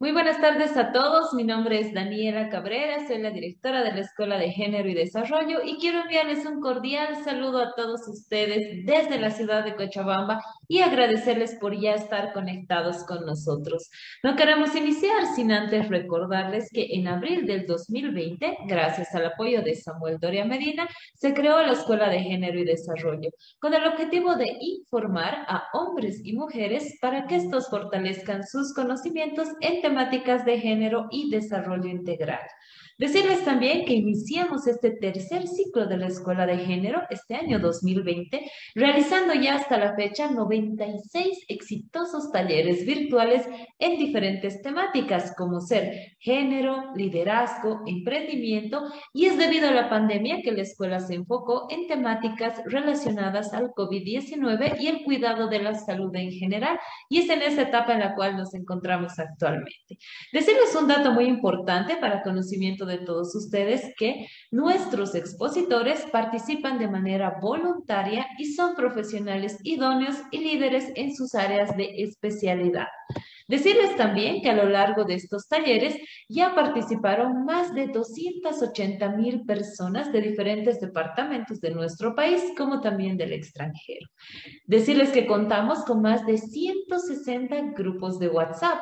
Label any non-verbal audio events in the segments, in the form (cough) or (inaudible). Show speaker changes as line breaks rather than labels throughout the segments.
Muy buenas tardes a todos. Mi nombre es Daniela Cabrera, soy la directora de la Escuela de Género y Desarrollo y quiero enviarles un cordial saludo a todos ustedes desde la ciudad de Cochabamba y agradecerles por ya estar conectados con nosotros. No queremos iniciar sin antes recordarles que en abril del 2020, gracias al apoyo de Samuel Doria Medina, se creó la Escuela de Género y Desarrollo con el objetivo de informar a hombres y mujeres para que estos fortalezcan sus conocimientos en temáticas de género y desarrollo integral. Decirles también que iniciamos este tercer ciclo de la Escuela de Género este año 2020, realizando ya hasta la fecha 96 exitosos talleres virtuales en diferentes temáticas como ser género, liderazgo, emprendimiento y es debido a la pandemia que la escuela se enfocó en temáticas relacionadas al COVID-19 y el cuidado de la salud en general y es en esa etapa en la cual nos encontramos actualmente. Decirles un dato muy importante para conocimiento de todos ustedes que nuestros expositores participan de manera voluntaria y son profesionales idóneos y líderes en sus áreas de especialidad. Decirles también que a lo largo de estos talleres ya participaron más de 280 mil personas de diferentes departamentos de nuestro país, como también del extranjero. Decirles que contamos con más de 160 grupos de WhatsApp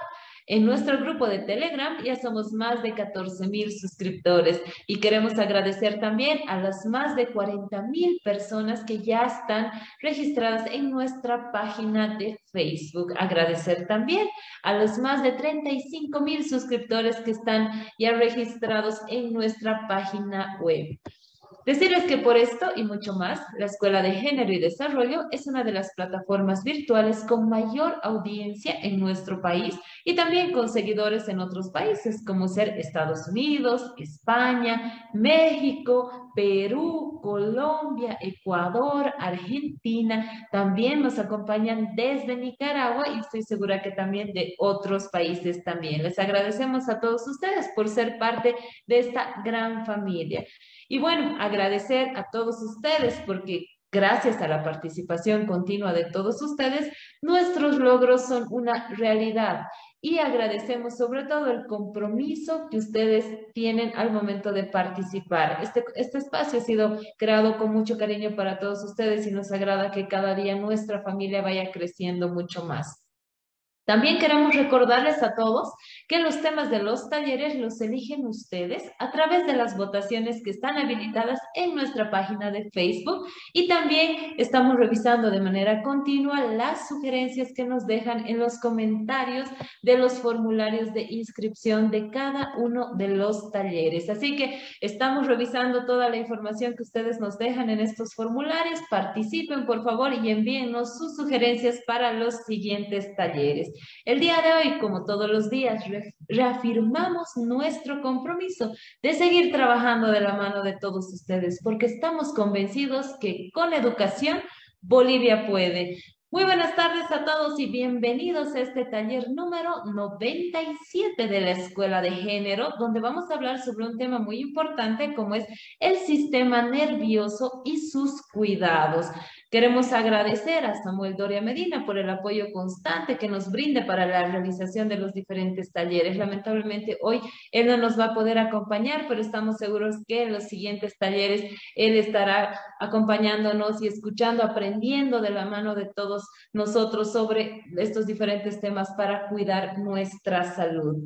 en nuestro grupo de Telegram ya somos más de 14 mil suscriptores y queremos agradecer también a las más de 40 mil personas que ya están registradas en nuestra página de Facebook. Agradecer también a los más de 35 mil suscriptores que están ya registrados en nuestra página web. Decirles que por esto y mucho más, la Escuela de Género y Desarrollo es una de las plataformas virtuales con mayor audiencia en nuestro país y también con seguidores en otros países como ser Estados Unidos, España, México, Perú, Colombia, Ecuador, Argentina. También nos acompañan desde Nicaragua y estoy segura que también de otros países también. Les agradecemos a todos ustedes por ser parte de esta gran familia. Y bueno, agradecer a todos ustedes porque gracias a la participación continua de todos ustedes, nuestros logros son una realidad. Y agradecemos sobre todo el compromiso que ustedes tienen al momento de participar. Este, este espacio ha sido creado con mucho cariño para todos ustedes y nos agrada que cada día nuestra familia vaya creciendo mucho más. También queremos recordarles a todos que los temas de los talleres los eligen ustedes a través de las votaciones que están habilitadas en nuestra página de Facebook y también estamos revisando de manera continua las sugerencias que nos dejan en los comentarios de los formularios de inscripción de cada uno de los talleres. Así que estamos revisando toda la información que ustedes nos dejan en estos formularios. Participen, por favor, y envíennos sus sugerencias para los siguientes talleres. El día de hoy, como todos los días, reafirmamos nuestro compromiso de seguir trabajando de la mano de todos ustedes, porque estamos convencidos que con educación Bolivia puede. Muy buenas tardes a todos y bienvenidos a este taller número 97 de la Escuela de Género, donde vamos a hablar sobre un tema muy importante como es el sistema nervioso y sus cuidados. Queremos agradecer a Samuel Doria Medina por el apoyo constante que nos brinde para la realización de los diferentes talleres. Lamentablemente hoy él no nos va a poder acompañar, pero estamos seguros que en los siguientes talleres él estará acompañándonos y escuchando, aprendiendo de la mano de todos nosotros sobre estos diferentes temas para cuidar nuestra salud.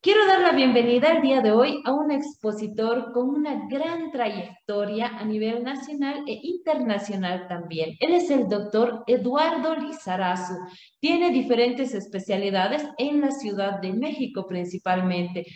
Quiero dar la bienvenida el día de hoy a un expositor con una gran trayectoria a nivel nacional e internacional también. Él es el doctor Eduardo Lizarazu. Tiene diferentes especialidades en la Ciudad de México principalmente.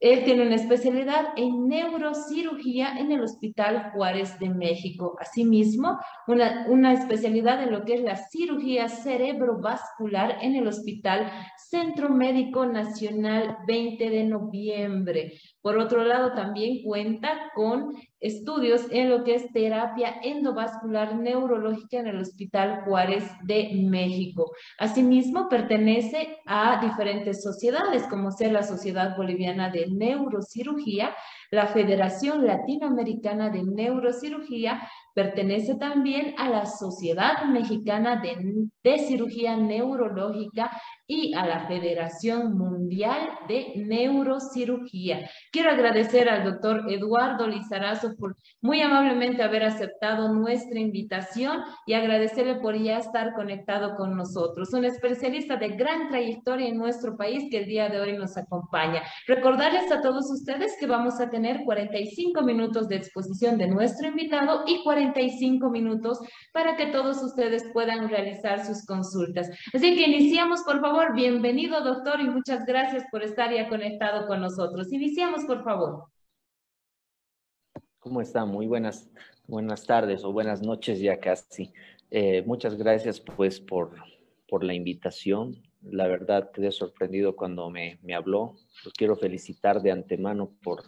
Él tiene una especialidad en neurocirugía en el Hospital Juárez de México. Asimismo, una, una especialidad en lo que es la cirugía cerebrovascular en el Hospital Centro Médico Nacional 20 de noviembre. Por otro lado, también cuenta con estudios en lo que es terapia endovascular neurológica en el Hospital Juárez de México. Asimismo, pertenece a diferentes sociedades, como ser la Sociedad Boliviana de Neurocirugía, la Federación Latinoamericana de Neurocirugía, Pertenece también a la Sociedad Mexicana de, Cirugía Neurológica y a la Federación Mundial de Neurocirugía. Quiero agradecer al doctor Eduardo Lizarazo por muy amablemente haber aceptado nuestra invitación y agradecerle por ya estar conectado con nosotros. Un especialista de gran trayectoria en nuestro país que el día de hoy nos acompaña. Recordarles a todos ustedes que vamos a tener 45 minutos de exposición de nuestro invitado y 45 minutos para que todos ustedes puedan realizar sus consultas. Así que iniciamos, por favor bienvenido doctor y muchas gracias por estar ya conectado con nosotros. Iniciamos, por favor.
¿Cómo está? Muy buenas, buenas tardes o buenas noches ya casi. Eh, muchas gracias pues por, por la invitación. La verdad quedé sorprendido cuando me, me habló. Quiero felicitar de antemano por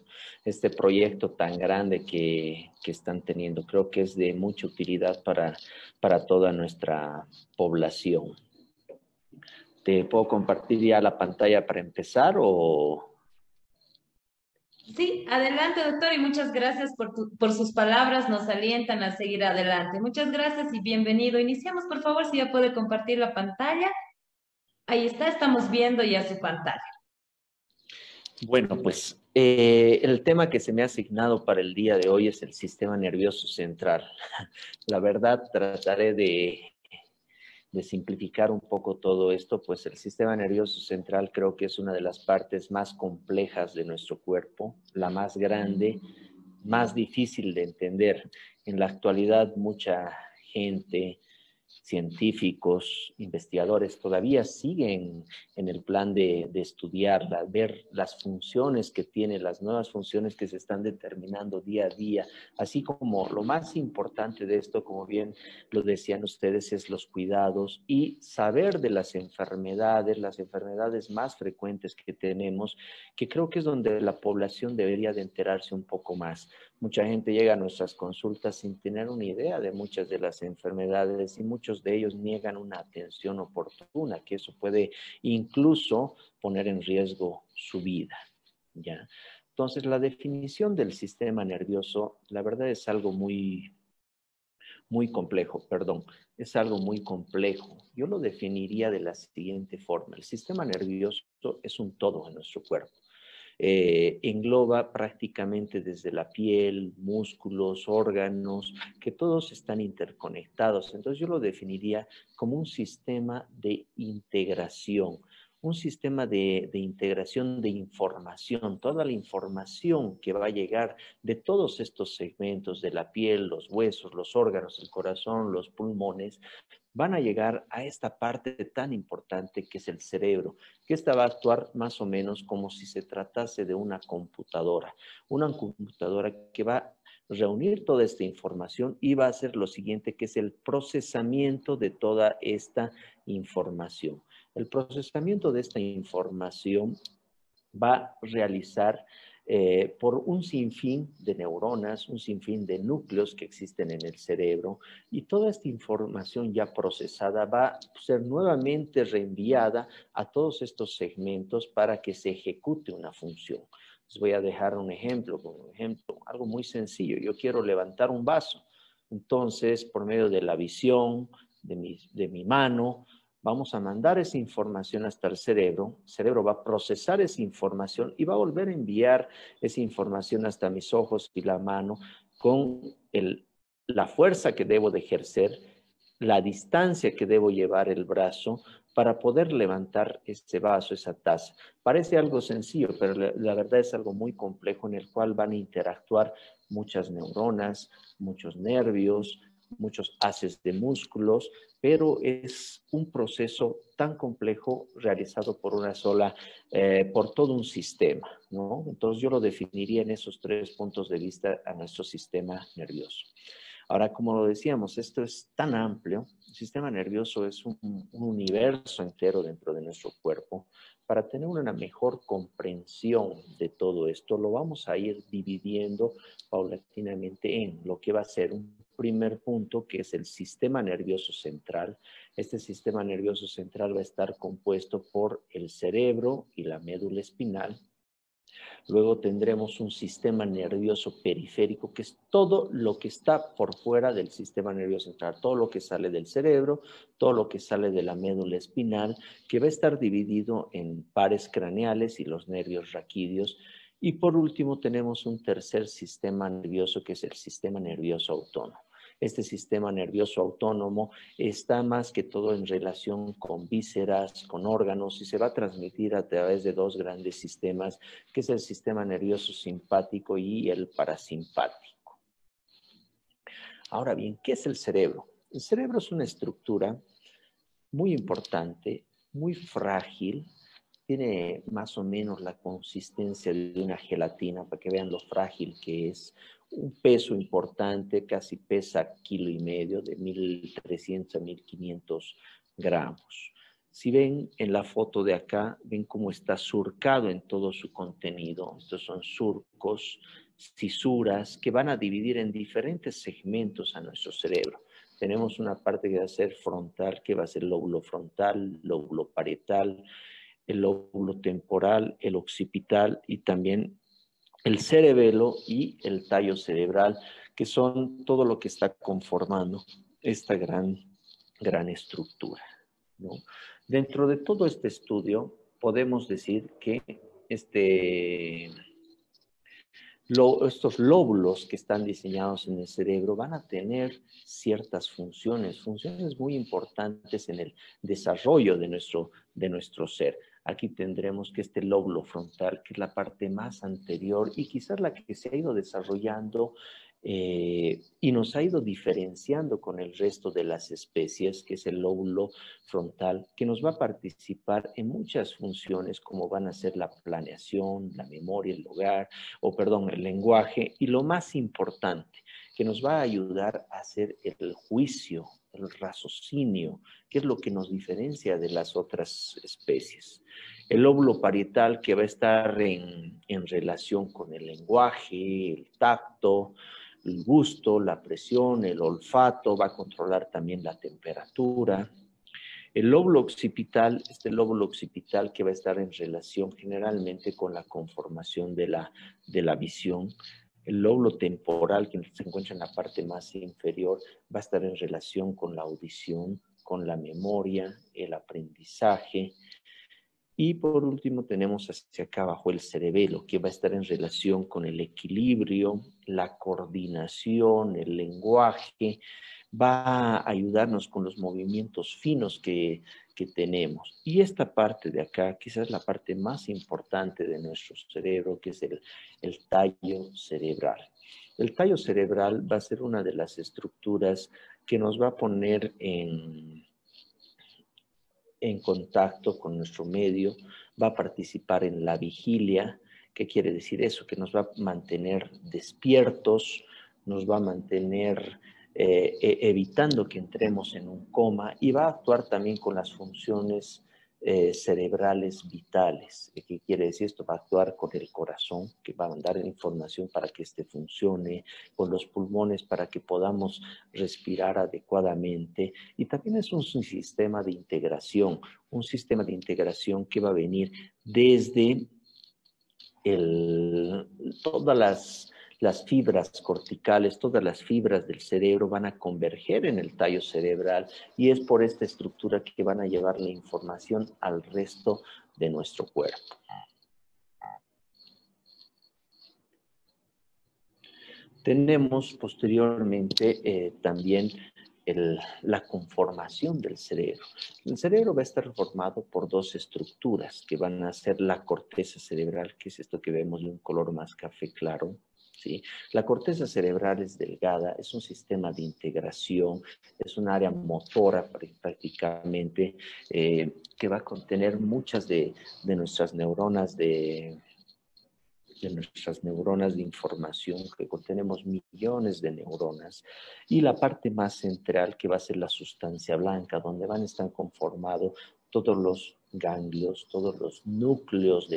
este proyecto tan grande que, que, están teniendo. Creo que es de mucha utilidad para, para toda nuestra población. ¿Te puedo compartir ya la pantalla para empezar o...?
Sí, adelante doctor y muchas gracias por, por sus palabras, nos alientan a seguir adelante. Muchas gracias y bienvenido. Iniciamos por favor si ya puede compartir la pantalla. Ahí está, estamos viendo ya su pantalla.
Bueno, pues eh, el tema que se me ha asignado para el día de hoy es el sistema nervioso central. (laughs) La verdad, trataré de de simplificar un poco todo esto, pues el sistema nervioso central creo que es una de las partes más complejas de nuestro cuerpo, la más grande, más difícil de entender. En la actualidad mucha gente científicos, investigadores todavía siguen en el plan de, de, estudiarla, ver las funciones que tiene, las nuevas funciones que se están determinando día a día, así como lo más importante de esto, como bien lo decían ustedes, es los cuidados y saber de las enfermedades, las enfermedades más frecuentes que tenemos, que creo que es donde la población debería de enterarse un poco más. Mucha gente llega a nuestras consultas sin tener una idea de muchas de las enfermedades y muchos de ellos niegan una atención oportuna, que eso puede incluso poner en riesgo su vida. ¿ya? Entonces, la definición del sistema nervioso, la verdad es algo muy, muy complejo, perdón, es algo muy complejo. Yo lo definiría de la siguiente forma. El sistema nervioso es un todo en nuestro cuerpo. Eh, engloba prácticamente desde la piel, músculos, órganos, que todos están interconectados. Entonces yo lo definiría como un sistema de integración un sistema de, de, integración de información, toda la información que va a llegar de todos estos segmentos de la piel, los huesos, los órganos, el corazón, los pulmones, van a llegar a esta parte tan importante que es el cerebro, que esta va a actuar más o menos como si se tratase de una computadora, una computadora que va a reunir toda esta información y va a hacer lo siguiente, que es el procesamiento de toda esta información. El procesamiento de esta información va a realizar eh, por un sinfín de neuronas, un sinfín de núcleos que existen en el cerebro y toda esta información ya procesada va a ser nuevamente reenviada a todos estos segmentos para que se ejecute una función. Les voy a dejar un ejemplo, un ejemplo, algo muy sencillo. Yo quiero levantar un vaso. Entonces, por medio de la visión de mi, de mi mano, vamos a mandar esa información hasta el cerebro, el cerebro va a procesar esa información y va a volver a enviar esa información hasta mis ojos y la mano con la fuerza que debo de ejercer, la distancia que debo llevar el brazo para poder levantar ese vaso, esa taza. Parece algo sencillo, pero la verdad es algo muy complejo en el cual van a interactuar muchas neuronas, muchos nervios, muchos haces de músculos, pero es un proceso tan complejo realizado por una sola, eh, por todo un sistema, ¿no? Entonces yo lo definiría en esos tres puntos de vista a nuestro sistema nervioso. Ahora, como lo decíamos, esto es tan amplio, el sistema nervioso es un, un universo entero dentro de nuestro cuerpo. Para tener una mejor comprensión de todo esto, lo vamos a ir dividiendo paulatinamente en lo que va a ser un primer punto, que es el sistema nervioso central. Este sistema nervioso central va a estar compuesto por el cerebro y la médula espinal. Luego tendremos un sistema nervioso periférico, que es todo lo que está por fuera del sistema nervioso central, todo lo que sale del cerebro, todo lo que sale de la médula espinal, que va a estar dividido en pares craneales y los nervios raquídeos. Y por último tenemos un tercer sistema nervioso, que es el sistema nervioso autónomo. Este sistema nervioso autónomo está más que todo en relación con vísceras, con órganos y se va a transmitir a través de dos grandes sistemas, que es el sistema nervioso simpático y el parasimpático. Ahora bien, ¿qué es el cerebro? El cerebro es una estructura muy importante, muy frágil, tiene más o menos la consistencia de una gelatina, para que vean lo frágil que es, un peso importante, casi pesa kilo y medio, de 1.300 a 1.500 gramos. Si ven en la foto de acá, ven cómo está surcado en todo su contenido. Estos son surcos, cisuras que van a dividir en diferentes segmentos a nuestro cerebro. Tenemos una parte que va a ser frontal, que va a ser lóbulo frontal, lóbulo parietal, el lóbulo temporal, el occipital y también el cerebelo y el tallo cerebral, que son todo lo que está conformando esta gran, gran estructura. Dentro de todo este estudio, podemos decir que este, estos lóbulos que están diseñados en el cerebro van a tener ciertas funciones, funciones muy importantes en el desarrollo de nuestro, de nuestro ser. Aquí tendremos que este lóbulo frontal, que es la parte más anterior y quizás la que se ha ido desarrollando eh, y nos ha ido diferenciando con el resto de las especies, que es el lóbulo frontal, que nos va a participar en muchas funciones como van a ser la planeación, la memoria, el hogar, o perdón, el lenguaje, y lo más importante, que nos va a ayudar a hacer el juicio, el raciocinio, que es lo que nos diferencia de las otras especies. El lóbulo parietal que va a estar en, en relación con el lenguaje, el tacto, el gusto, la presión, el olfato, va a controlar también la temperatura. El lóbulo occipital, este lóbulo occipital que va a estar en relación generalmente con la conformación de la, de la visión, el lóbulo temporal, que se encuentra en la parte más inferior, va a estar en relación con la audición, con la memoria, el aprendizaje. Y por último tenemos hacia acá abajo el cerebelo, que va a estar en relación con el equilibrio, la coordinación, el lenguaje, va a ayudarnos con los movimientos finos que, tenemos. Y esta parte de acá, quizás la parte más importante de nuestro cerebro, que es el, el tallo cerebral. El tallo cerebral va a ser una de las estructuras que nos va a poner en, en contacto con nuestro medio, va a participar en la vigilia. ¿Qué quiere decir eso? Que nos va a mantener despiertos, nos va a mantener eh, e, evitando que entremos en un coma y va a actuar también con las funciones eh, cerebrales vitales. ¿Qué quiere decir esto? Va a actuar con el corazón, que va a mandar información para que éste funcione, con los pulmones para que podamos respirar adecuadamente. Y también es un, sistema de integración, un sistema de integración que va a venir desde todas las las fibras corticales, todas las fibras del cerebro van a converger en el tallo cerebral y es por esta estructura que van a llevar la información al resto de nuestro cuerpo. Tenemos posteriormente eh, también la conformación del cerebro. El cerebro va a estar formado por dos estructuras que van a ser la corteza cerebral, que es esto que vemos de un color más café claro, la corteza cerebral es delgada, es un sistema de integración, es un área motora prácticamente eh, que va a contener muchas de, nuestras neuronas de, de nuestras neuronas de información, que contenemos millones de neuronas, y la parte más central que va a ser la sustancia blanca, donde van a estar conformados todos los ganglios, todos los núcleos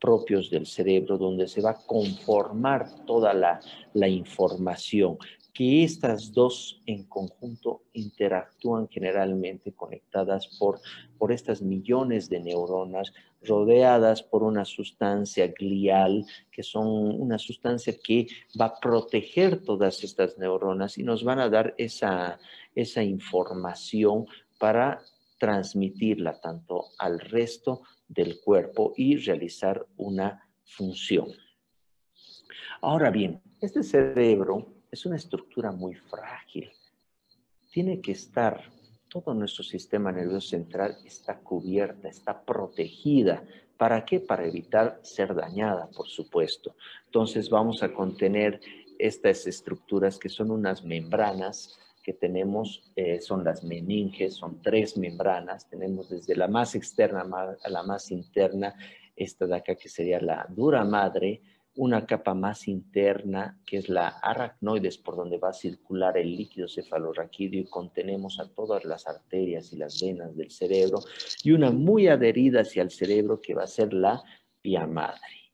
propios del cerebro, donde se va a conformar toda la, información. que estas dos en conjunto interactúan generalmente conectadas por, por estas millones de neuronas rodeadas por una sustancia glial, que son una sustancia que va a proteger todas estas neuronas y nos van a dar esa, esa información para transmitirla tanto al resto del cuerpo y realizar una función. Ahora bien, este cerebro es una estructura muy frágil. Tiene que estar, todo nuestro sistema nervioso central está cubierta, está protegida. ¿Para qué? Para evitar ser dañada, por supuesto. Entonces vamos a contener estas estructuras que son unas membranas que tenemos, eh, son las meninges, son tres membranas, tenemos desde la más externa a la más interna, esta de acá que sería la dura madre, una capa más interna que es la aracnoides por donde va a circular el líquido cefalorraquídeo y contenemos a todas las arterias y las venas del cerebro y una muy adherida hacia el cerebro que va a ser la vía madre.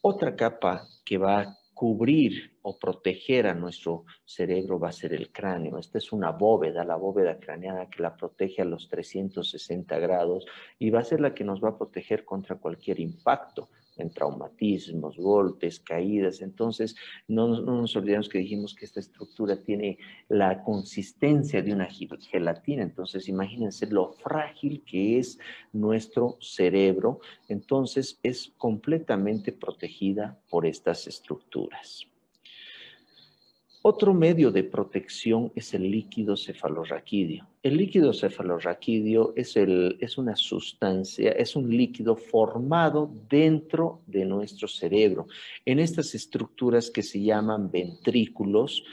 Otra capa que va a cubrir o proteger a nuestro cerebro va a ser el cráneo. Esta es una bóveda, la bóveda craneana que la protege a los 360 grados y va a ser la que nos va a proteger contra cualquier impacto en traumatismos, golpes, caídas. Entonces, no, nos olvidemos que dijimos que esta estructura tiene la consistencia de una gelatina. Entonces, imagínense lo frágil que es nuestro cerebro. Entonces, es completamente protegida por estas estructuras. Otro medio de protección es el líquido cefalorraquídeo. El líquido cefalorraquídeo es, es una sustancia, es un líquido formado dentro de nuestro cerebro, en estas estructuras que se llaman ventrículos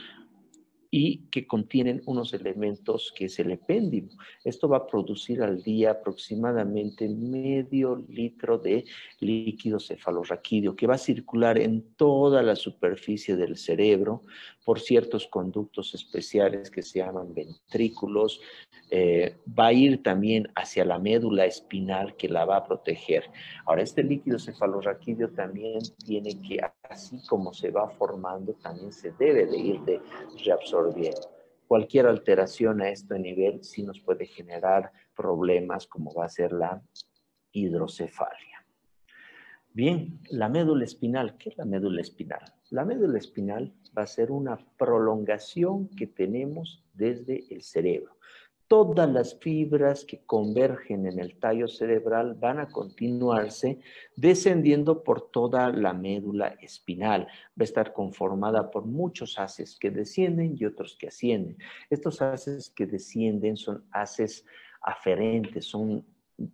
y que contienen unos elementos que es el epéndimo. Esto va a producir al día aproximadamente medio litro de líquido cefalorraquídeo que va a circular en toda la superficie del cerebro por ciertos conductos especiales que se llaman ventrículos. Eh, va a ir también hacia la médula espinal que la va a proteger. Ahora, este líquido cefalorraquídeo también tiene que, así como se va formando, también se debe de ir de reabsorción Cualquier alteración a este nivel sí nos puede generar problemas como va a ser la hidrocefalia. Bien, la médula espinal. ¿Qué es la médula espinal? La médula espinal va a ser una prolongación que tenemos desde el cerebro todas las fibras que convergen en el tallo cerebral van a continuarse descendiendo por toda la médula espinal. Va a estar conformada por muchos haces que descienden y otros que ascienden. Estos haces que descienden son haces aferentes, son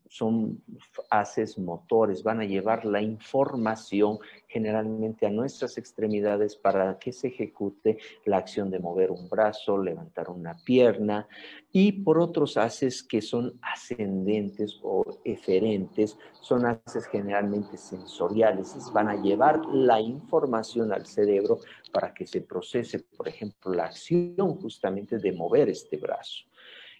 son haces motores, van a llevar la información generalmente a nuestras extremidades para que se ejecute la acción de mover un brazo, levantar una pierna, y por otros haces que son ascendentes o eferentes, son haces generalmente sensoriales, van a llevar la información al cerebro para que se procese, por ejemplo, la acción justamente de mover este brazo.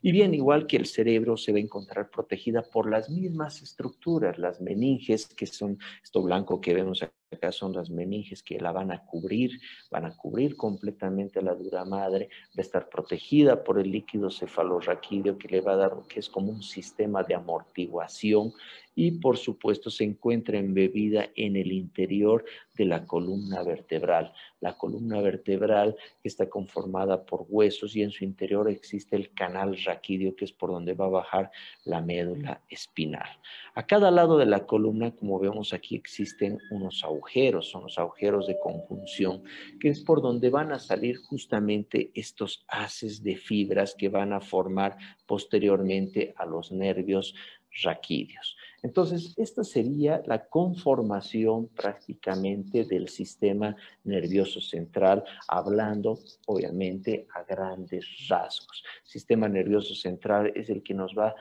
Y bien, igual que el cerebro se va a encontrar protegida por las mismas estructuras, las meninges, que son esto blanco que vemos acá, son las meninges que la van a cubrir, van a cubrir completamente la dura madre, va a estar protegida por el líquido cefalorraquídeo que le va a dar, que es como un sistema de amortiguación y por supuesto se encuentra embebida en el interior de la columna vertebral. La columna vertebral está conformada por huesos y en su interior existe el canal raquídeo que es por donde va a bajar la médula espinal. A cada lado de la columna, como vemos aquí, existen unos agujeros, son los agujeros de conjunción, que es por donde van a salir justamente estos haces de fibras que van a formar posteriormente a los nervios raquídeos. Entonces, esta sería la conformación prácticamente del sistema nervioso central, hablando obviamente a grandes rasgos. El sistema nervioso central es el que nos va,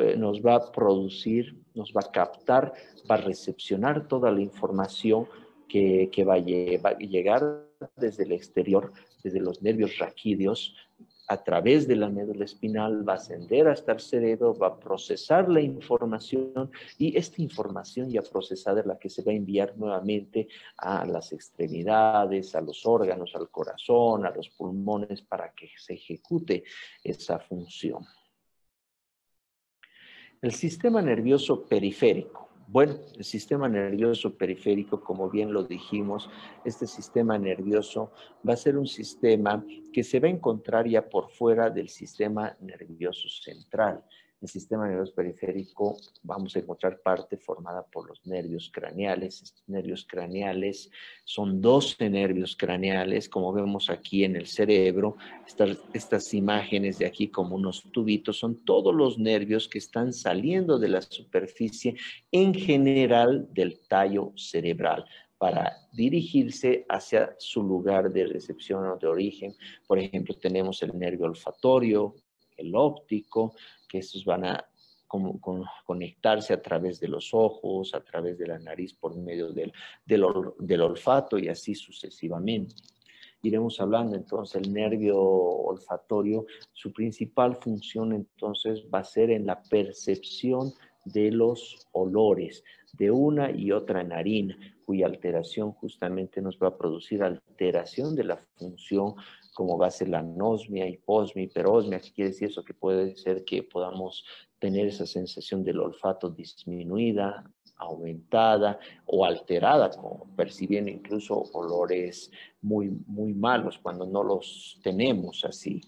eh, nos va a producir, nos va a captar, va a recepcionar toda la información que, va, a llegar desde el exterior, desde los nervios raquídeos, a través de la médula espinal, va a ascender hasta el cerebro, va a procesar la información y esta información ya procesada es la que se va a enviar nuevamente a las extremidades, a los órganos, al corazón, a los pulmones para que se ejecute esa función. El sistema nervioso periférico. Bueno, el sistema nervioso periférico, como bien lo dijimos, este sistema nervioso va a ser un sistema que se va a encontrar ya por fuera del sistema nervioso central el sistema nervioso periférico vamos a encontrar parte formada por los nervios craneales. Estos nervios craneales son 12 nervios craneales, como vemos aquí en el cerebro. Estas, estas imágenes de aquí como unos tubitos son todos los nervios que están saliendo de la superficie en general del tallo cerebral para dirigirse hacia su lugar de recepción o de origen. Por ejemplo, tenemos el nervio olfatorio, el óptico, que estos van a conectarse a través de los ojos, a través de la nariz por medio del, del, olfato y así sucesivamente. Iremos hablando entonces el nervio olfatorio, su principal función entonces va a ser en la percepción de los olores de una y otra narina, cuya alteración justamente nos va a producir alteración de la función como va a ser la anosmia, hiposmia, hiperosmia, ¿qué quiere decir eso? Que puede ser que podamos tener esa sensación del olfato disminuida, aumentada o alterada, como percibiendo incluso olores muy, muy malos cuando no los tenemos así.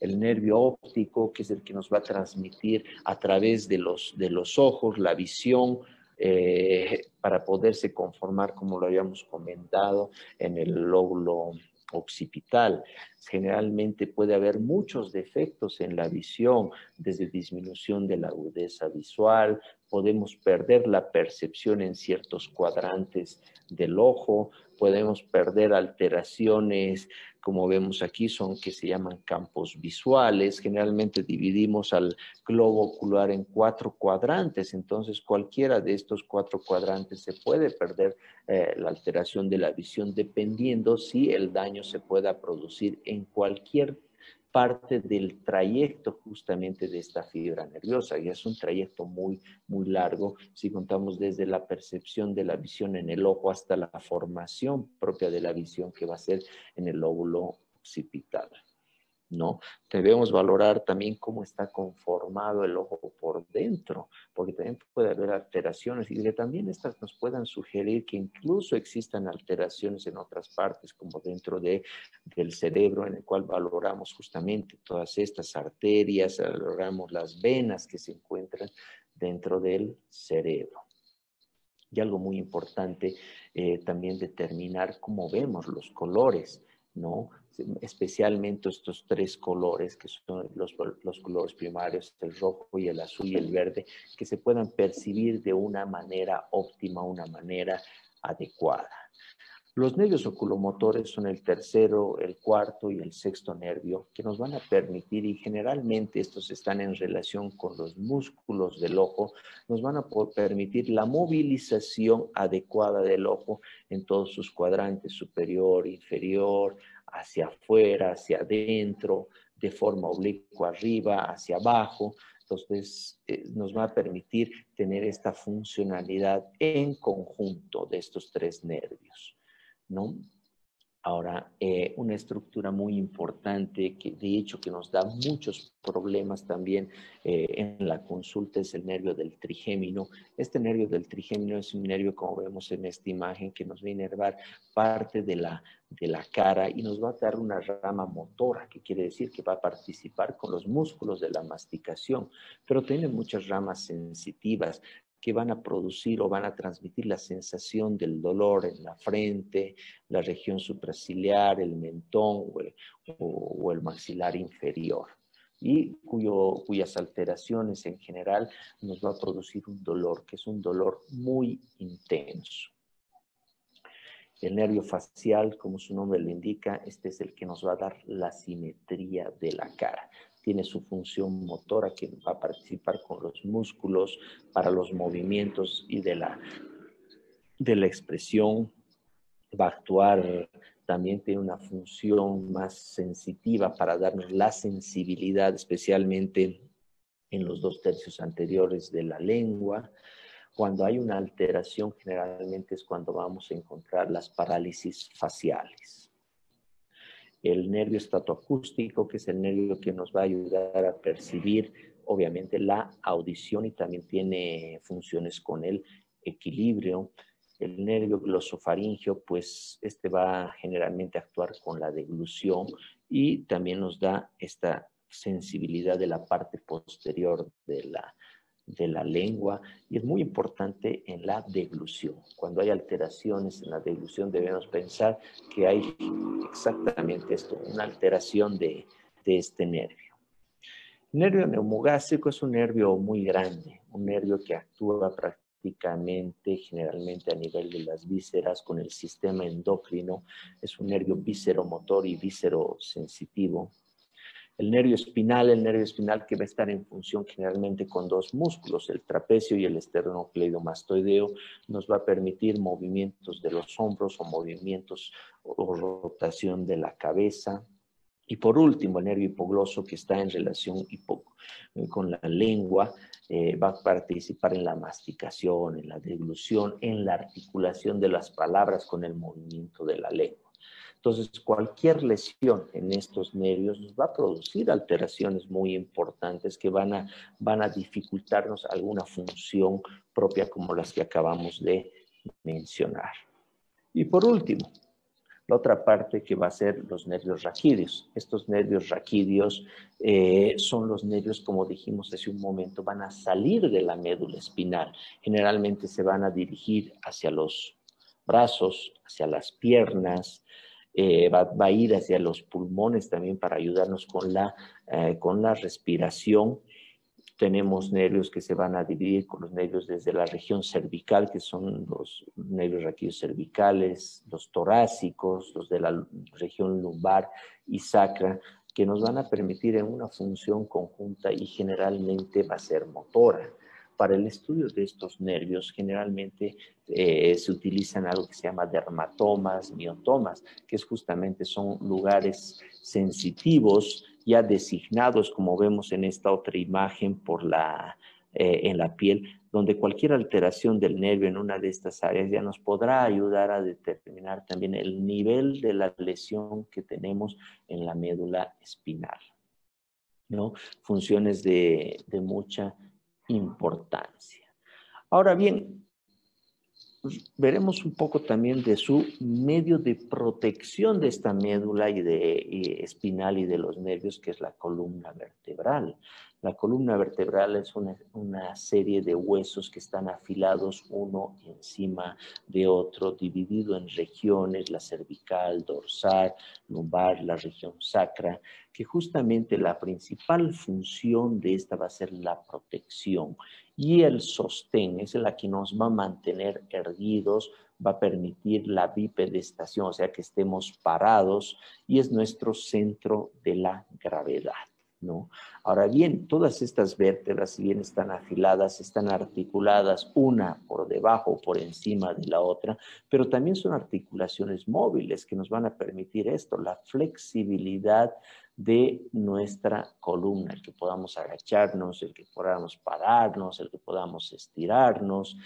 El nervio óptico, que es el que nos va a transmitir a través de los, de los ojos la visión, eh, para poderse conformar, como lo habíamos comentado, en el lóbulo occipital. Generalmente puede haber muchos defectos en la visión, desde disminución de la agudeza visual, podemos perder la percepción en ciertos cuadrantes del ojo, podemos perder alteraciones, como vemos aquí, son que se llaman campos visuales. Generalmente dividimos al globo ocular en cuatro cuadrantes, entonces cualquiera de estos cuatro cuadrantes se puede perder eh, la alteración de la visión dependiendo si el daño se pueda producir en cualquier parte del trayecto justamente de esta fibra nerviosa. Y es un trayecto muy, muy largo si contamos desde la percepción de la visión en el ojo hasta la formación propia de la visión que va a ser en el lóbulo occipital. ¿No? Debemos valorar también cómo está conformado el ojo por dentro, porque también puede haber alteraciones y que también estas nos puedan sugerir que incluso existan alteraciones en otras partes, como dentro de, del cerebro, en el cual valoramos justamente todas estas arterias, valoramos las venas que se encuentran dentro del cerebro. Y algo muy importante, eh, también determinar cómo vemos los colores, ¿no? Especialmente estos tres colores, que son los, los, colores primarios, el rojo y el azul y el verde, que se puedan percibir de una manera óptima, una manera adecuada. Los nervios oculomotores son el tercero, el cuarto y el sexto nervio que nos van a permitir, y generalmente estos están en relación con los músculos del ojo, nos van a permitir la movilización adecuada del ojo en todos sus cuadrantes, superior, inferior, hacia afuera, hacia adentro, de forma oblicua arriba, hacia abajo. Entonces, eh, nos va a permitir tener esta funcionalidad en conjunto de estos tres nervios, ¿no? Ahora, eh, una estructura muy importante que de hecho que nos da muchos problemas también eh, en la consulta es el nervio del trigémino. Este nervio del trigémino es un nervio, como vemos en esta imagen, que nos va a inervar parte de la, de la cara y nos va a dar una rama motora, que quiere decir que va a participar con los músculos de la masticación, pero tiene muchas ramas sensitivas que van a producir o van a transmitir la sensación del dolor en la frente, la región supraciliar, el mentón o el, maxilar inferior y cuyas alteraciones en general nos va a producir un dolor, que es un dolor muy intenso. El nervio facial, como su nombre le indica, este es el que nos va a dar la simetría de la cara tiene su función motora que va a participar con los músculos para los movimientos y de la, de la expresión, va a actuar también tiene una función más sensitiva para darnos la sensibilidad, especialmente en los dos tercios anteriores de la lengua. Cuando hay una alteración, generalmente es cuando vamos a encontrar las parálisis faciales. El nervio estatoacústico, que es el nervio que nos va a ayudar a percibir, obviamente, la audición y también tiene funciones con el equilibrio. El nervio glosofaringio, pues este va generalmente a actuar con la deglución y también nos da esta sensibilidad de la parte posterior de la, de la lengua y es muy importante en la deglución. Cuando hay alteraciones en la deglución debemos pensar que hay exactamente esto, una alteración de, de este nervio. El nervio neumogástrico es un nervio muy grande, un nervio que actúa prácticamente, generalmente a nivel de las vísceras con el sistema endocrino, es un nervio vísceromotor y víscerosensitivo el nervio espinal, el nervio espinal que va a estar en función generalmente con dos músculos, el trapecio y el esternocleidomastoideo, nos va a permitir movimientos de los hombros o movimientos o rotación de la cabeza. Y por último, el nervio hipogloso que está en relación con la lengua, eh, va a participar en la masticación, en la deglución, en la articulación de las palabras con el movimiento de la lengua. Entonces, cualquier lesión en estos nervios nos va a producir alteraciones muy importantes que van a, van a dificultarnos alguna función propia como las que acabamos de mencionar. Y por último, la otra parte que va a ser los nervios raquídeos. Estos nervios raquídeos eh, son los nervios, como dijimos hace un momento, van a salir de la médula espinal. Generalmente se van a dirigir hacia los brazos, hacia las piernas, eh, va, a ir hacia los pulmones también para ayudarnos con la, eh, con la respiración. Tenemos nervios que se van a dividir con los nervios desde la región cervical, que son los nervios raquídeos cervicales, los torácicos, los de la región lumbar y sacra, que nos van a permitir en una función conjunta y generalmente va a ser motora. Para el estudio de estos nervios generalmente eh, se utilizan algo que se llama dermatomas, miotomas, que es justamente son lugares sensitivos ya designados, como vemos en esta otra imagen, por la, eh, en la piel, donde cualquier alteración del nervio en una de estas áreas ya nos podrá ayudar a determinar también el nivel de la lesión que tenemos en la médula espinal. ¿no? Funciones de, de mucha importancia. Ahora bien, veremos un poco también de su medio de protección de esta médula y de espinal y de los nervios, que es la columna vertebral. La columna vertebral es una, una, serie de huesos que están afilados uno encima de otro, dividido en regiones, la cervical, dorsal, lumbar, la región sacra, que justamente la principal función de esta va a ser la protección y el sostén, es la que nos va a mantener erguidos, va a permitir la bipedestación, o sea que estemos parados y es nuestro centro de la gravedad. ¿No? Ahora bien, todas estas vértebras, si bien están afiladas, están articuladas una por debajo o por encima de la otra, pero también son articulaciones móviles que nos van a permitir esto, la flexibilidad de nuestra columna, el que podamos agacharnos, el que podamos pararnos, el que podamos estirarnos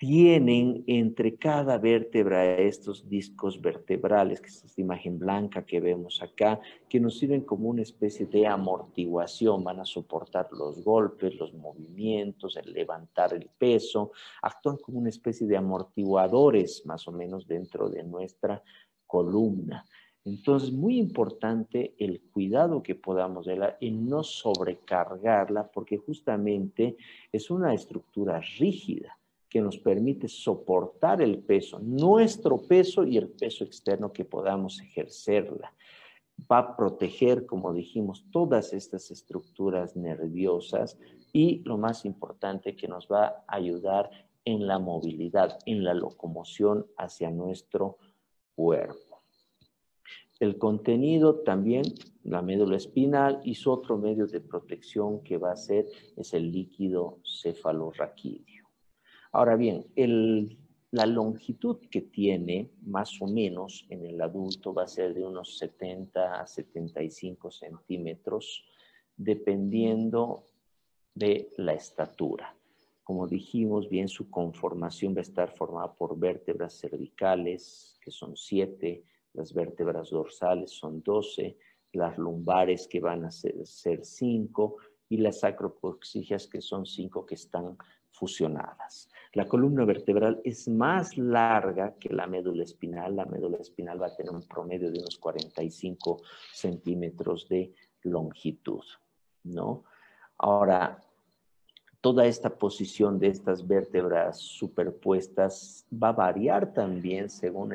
tienen entre cada vértebra estos discos vertebrales, que es esta imagen blanca que vemos acá, que nos sirven como una especie de amortiguación, van a soportar los golpes, los movimientos, el levantar el peso, actúan como una especie de amortiguadores más o menos dentro de nuestra columna. Entonces, muy importante el cuidado que podamos darla en no sobrecargarla, porque justamente es una estructura rígida que nos permite soportar el peso, nuestro peso y el peso externo que podamos ejercerla. Va a proteger, como dijimos, todas estas estructuras nerviosas y lo más importante que nos va a ayudar en la movilidad, en la locomoción hacia nuestro cuerpo. El contenido también, la médula espinal y su otro medio de protección que va a ser es el líquido cefalorraquídeo. Ahora bien, la longitud que tiene, más o menos, en el adulto va a ser de unos 70 a 75 centímetros, dependiendo de la estatura. Como dijimos, bien, su conformación va a estar formada por vértebras cervicales, que son siete, las vértebras dorsales son doce, las lumbares que van a ser, cinco y las sacrocoxigias que son cinco que están fusionadas. La columna vertebral es más larga que la médula espinal. La médula espinal va a tener un promedio de unos 45 centímetros de longitud, ¿no? Ahora, toda esta posición de estas vértebras superpuestas va a variar también según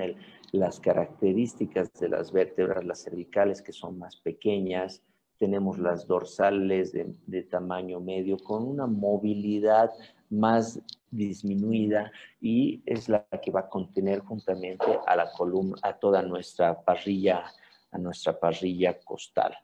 las características de las vértebras, las cervicales que son más pequeñas, tenemos las dorsales de, tamaño medio con una movilidad más disminuida y es la que va a contener juntamente a la columna, a toda nuestra parrilla, a nuestra parrilla costal.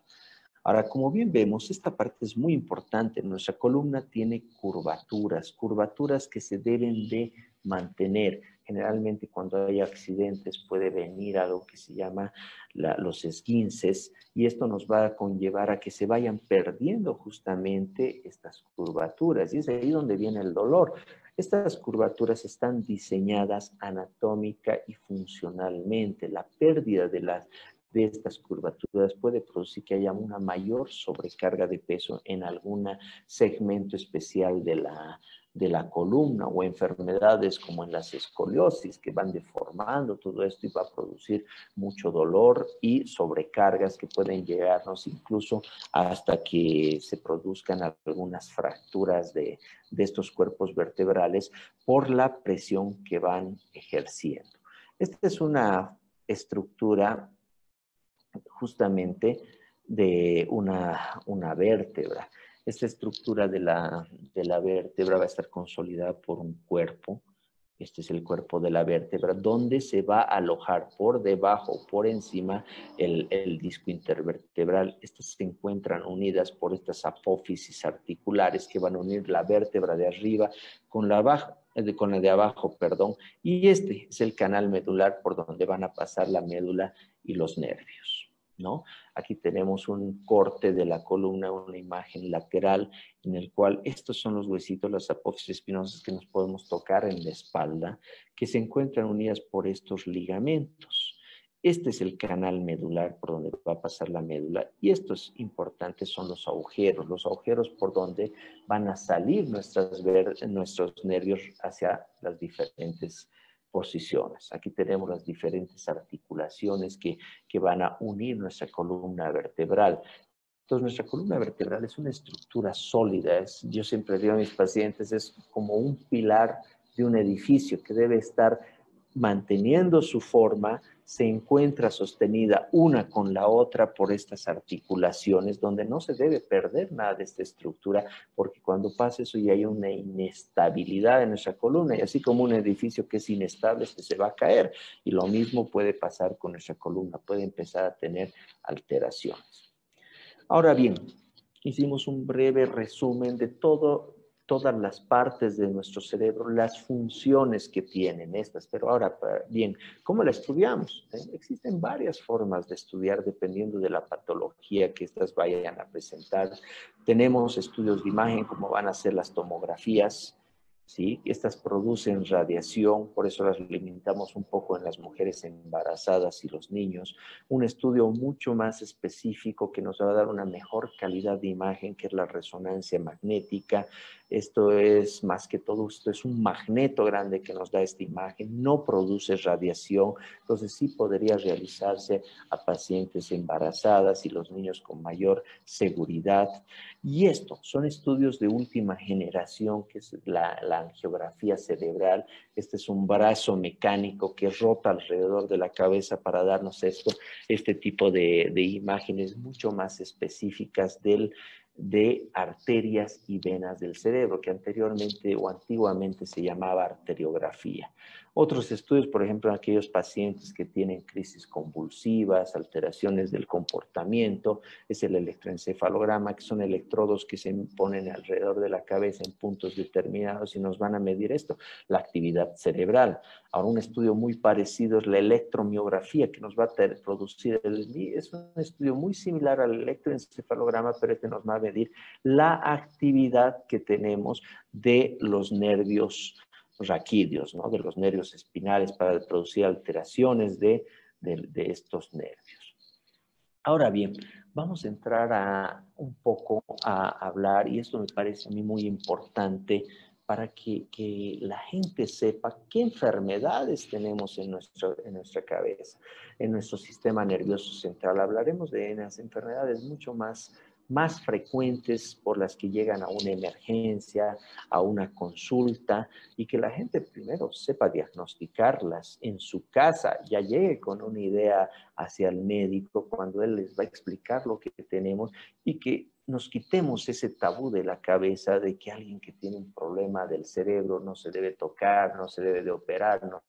Ahora, como bien vemos, esta parte es muy importante. Nuestra columna tiene curvaturas, curvaturas que se deben de mantener. Generalmente cuando hay accidentes puede venir algo que se llama los esguinces y esto nos va a conllevar a que se vayan perdiendo justamente estas curvaturas y es ahí donde viene el dolor. Estas curvaturas están diseñadas anatómica y funcionalmente. La pérdida de las de estas curvaturas puede producir que haya una mayor sobrecarga de peso en algún segmento especial de la, de la columna o enfermedades como en las escoliosis que van deformando todo esto y va a producir mucho dolor y sobrecargas que pueden llegarnos incluso hasta que se produzcan algunas fracturas de, de estos cuerpos vertebrales por la presión que van ejerciendo. Esta es una estructura justamente de una, una vértebra. Esta estructura de la, de la vértebra va a estar consolidada por un cuerpo. Este es el cuerpo de la vértebra, donde se va a alojar por debajo, por encima, el, el disco intervertebral. Estas se encuentran unidas por estas apófisis articulares que van a unir la vértebra de arriba con la, abajo, con la de abajo, perdón. Y este es el canal medular por donde van a pasar la médula y los nervios. Aquí tenemos un corte de la columna, una imagen lateral en el cual estos son los huesitos, las apófisis espinosas que nos podemos tocar en la espalda, que se encuentran unidas por estos ligamentos. Este es el canal medular por donde va a pasar la médula y estos importantes son los agujeros, los agujeros por donde van a salir nuestros nervios hacia las diferentes posiciones. Aquí tenemos las diferentes articulaciones que, que van a unir nuestra columna vertebral. Entonces, nuestra columna vertebral es una estructura sólida. Yo siempre digo a mis pacientes, es como un pilar de un edificio que debe estar manteniendo su forma, se encuentra sostenida una con la otra por estas articulaciones, donde no se debe perder nada de esta estructura, porque cuando pasa eso ya hay una inestabilidad en nuestra columna, y así como un edificio que es inestable, este se va a caer, y lo mismo puede pasar con nuestra columna, puede empezar a tener alteraciones. Ahora bien, hicimos un breve resumen de todo todas las partes de nuestro cerebro, las funciones que tienen estas. Pero ahora, bien, ¿cómo la estudiamos? ¿Eh? Existen varias formas de estudiar dependiendo de la patología que estas vayan a presentar. Tenemos estudios de imagen, como van a ser las tomografías, ¿sí? Estas producen radiación, por eso las limitamos un poco en las mujeres embarazadas y los niños. Un estudio mucho más específico que nos va a dar una mejor calidad de imagen, que es la resonancia magnética. Esto es más que todo, esto es un magneto grande que nos da esta imagen, no produce radiación, entonces sí podría realizarse a pacientes embarazadas y los niños con mayor seguridad. Y esto son estudios de última generación, que es la, angiografía cerebral. Este es un brazo mecánico que rota alrededor de la cabeza para darnos esto, este tipo de, de imágenes mucho más específicas del de arterias y venas del cerebro, que anteriormente o antiguamente se llamaba arteriografía. Otros estudios, por ejemplo, aquellos pacientes que tienen crisis convulsivas, alteraciones del comportamiento, es el electroencefalograma, que son electrodos que se ponen alrededor de la cabeza en puntos determinados y nos van a medir esto, la actividad cerebral. Ahora, un estudio muy parecido es la electromiografía, que nos va a producir el... Es un estudio muy similar al electroencefalograma, pero este nos va a medir la actividad que tenemos de los nervios raquídeos, ¿no? de los nervios espinales para producir alteraciones de, estos nervios. Ahora bien, vamos a entrar a un poco a hablar, y esto me parece a mí muy importante para que, la gente sepa qué enfermedades tenemos en, nuestro, en nuestra cabeza, en nuestro sistema nervioso central. Hablaremos de unas enfermedades mucho más más frecuentes por las que llegan a una emergencia, a una consulta, y que la gente primero sepa diagnosticarlas en su casa, ya llegue con una idea hacia el médico cuando él les va a explicar lo que tenemos y que nos quitemos ese tabú de la cabeza de que alguien que tiene un problema del cerebro no se debe tocar, no se debe de operar, no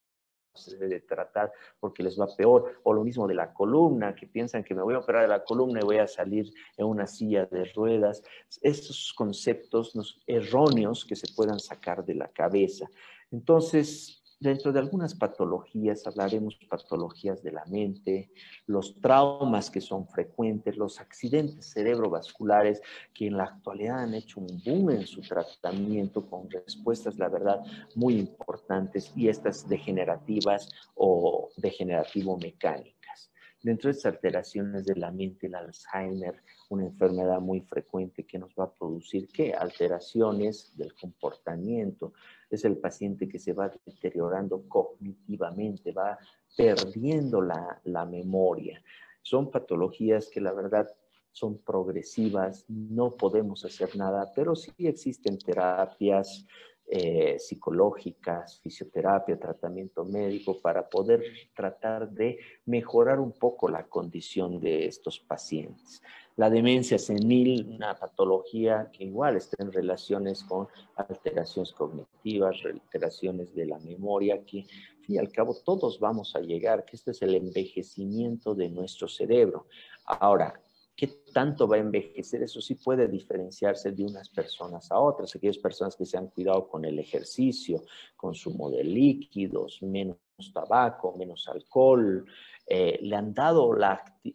se debe tratar porque les va peor. O lo mismo de la columna, que piensan que me voy a operar de la columna y voy a salir en una silla de ruedas. Estos conceptos erróneos que se puedan sacar de la cabeza. Entonces, Dentro de algunas patologías hablaremos patologías de la mente, los traumas que son frecuentes, los accidentes cerebrovasculares que en la actualidad han hecho un boom en su tratamiento con respuestas, la verdad, muy importantes y estas degenerativas o degenerativo-mecánicas. Dentro de estas alteraciones de la mente, el Alzheimer, una enfermedad muy frecuente que nos va a producir, ¿qué? Alteraciones del comportamiento, es el paciente que se va deteriorando cognitivamente, va perdiendo la, memoria. Son patologías que la verdad son progresivas, no podemos hacer nada, pero sí existen terapias eh, psicológicas, fisioterapia, tratamiento médico para poder tratar de mejorar un poco la condición de estos pacientes. La demencia senil, una patología que igual está en relaciones con alteraciones cognitivas, alteraciones de la memoria, que y al cabo todos vamos a llegar, que este es el envejecimiento de nuestro cerebro. Ahora, ¿qué tanto va a envejecer? Eso sí puede diferenciarse de unas personas a otras. Aquellas personas que se han cuidado con el ejercicio, consumo de líquidos, menos tabaco, menos alcohol, eh, le han dado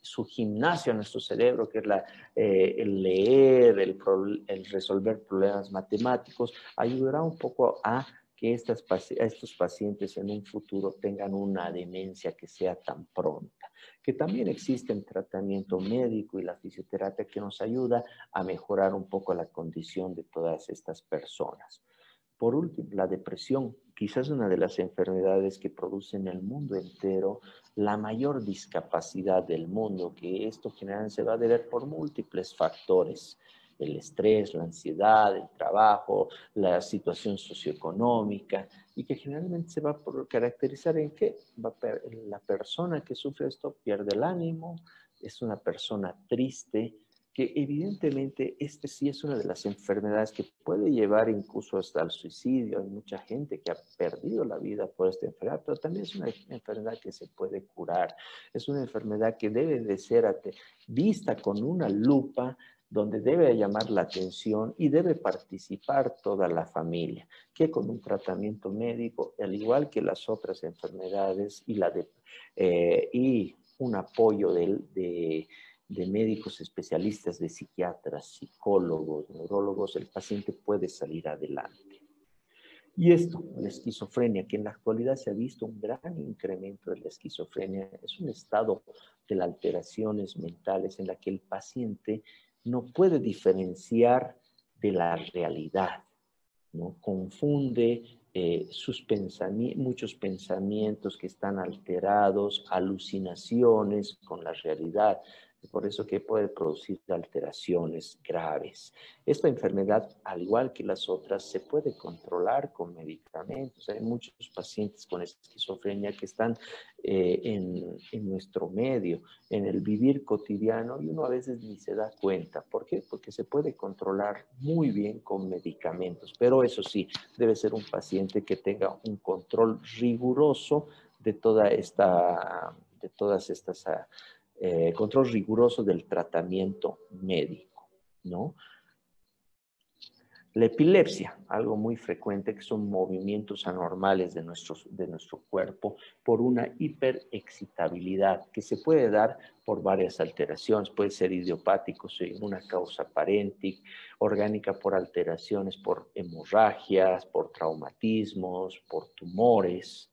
su gimnasio a nuestro cerebro, que es eh, el leer, el, resolver problemas matemáticos, ayudará un poco a que estos pacientes en un futuro tengan una demencia que sea tan pronta, que también existe el tratamiento médico y la fisioterapia que nos ayuda a mejorar un poco la condición de todas estas personas. Por último, la depresión, quizás una de las enfermedades que produce en el mundo entero la mayor discapacidad del mundo, que esto generalmente se va a deber por múltiples factores, el estrés, la ansiedad, el trabajo, la situación socioeconómica, y que generalmente se va a caracterizar en que la persona que sufre esto pierde el ánimo, es una persona triste, que evidentemente este sí es una de las enfermedades que puede llevar incluso hasta el suicidio. Hay mucha gente que ha perdido la vida por esta enfermedad, pero también es una enfermedad que se puede curar. Es una enfermedad que debe de ser vista con una lupa donde debe llamar la atención y debe participar toda la familia, que con un tratamiento médico, al igual que las otras enfermedades y, la de, eh, y un apoyo de de médicos especialistas, de psiquiatras, psicólogos, neurólogos, el paciente puede salir adelante. Y esto, la esquizofrenia, que en la actualidad se ha visto un gran incremento de la esquizofrenia, es un estado de las alteraciones mentales en la que el paciente no puede diferenciar de la realidad, ¿no? confunde eh, sus muchos pensamientos que están alterados, alucinaciones con la realidad, por eso que puede producir alteraciones graves. Esta enfermedad, al igual que las otras, se puede controlar con medicamentos. Hay muchos pacientes con esquizofrenia que están eh, en, en, nuestro medio, en el vivir cotidiano, y uno a veces ni se da cuenta. ¿Por qué? Porque se puede controlar muy bien con medicamentos, pero eso sí, debe ser un paciente que tenga un control riguroso de toda esta, de todas estas eh, control riguroso del tratamiento médico, ¿no? La epilepsia, algo muy frecuente, que son movimientos anormales de, de nuestro cuerpo por una hiperexcitabilidad que se puede dar por varias alteraciones. Puede ser idiopático, sin una causa aparente, orgánica por alteraciones, por hemorragias, por traumatismos, por tumores,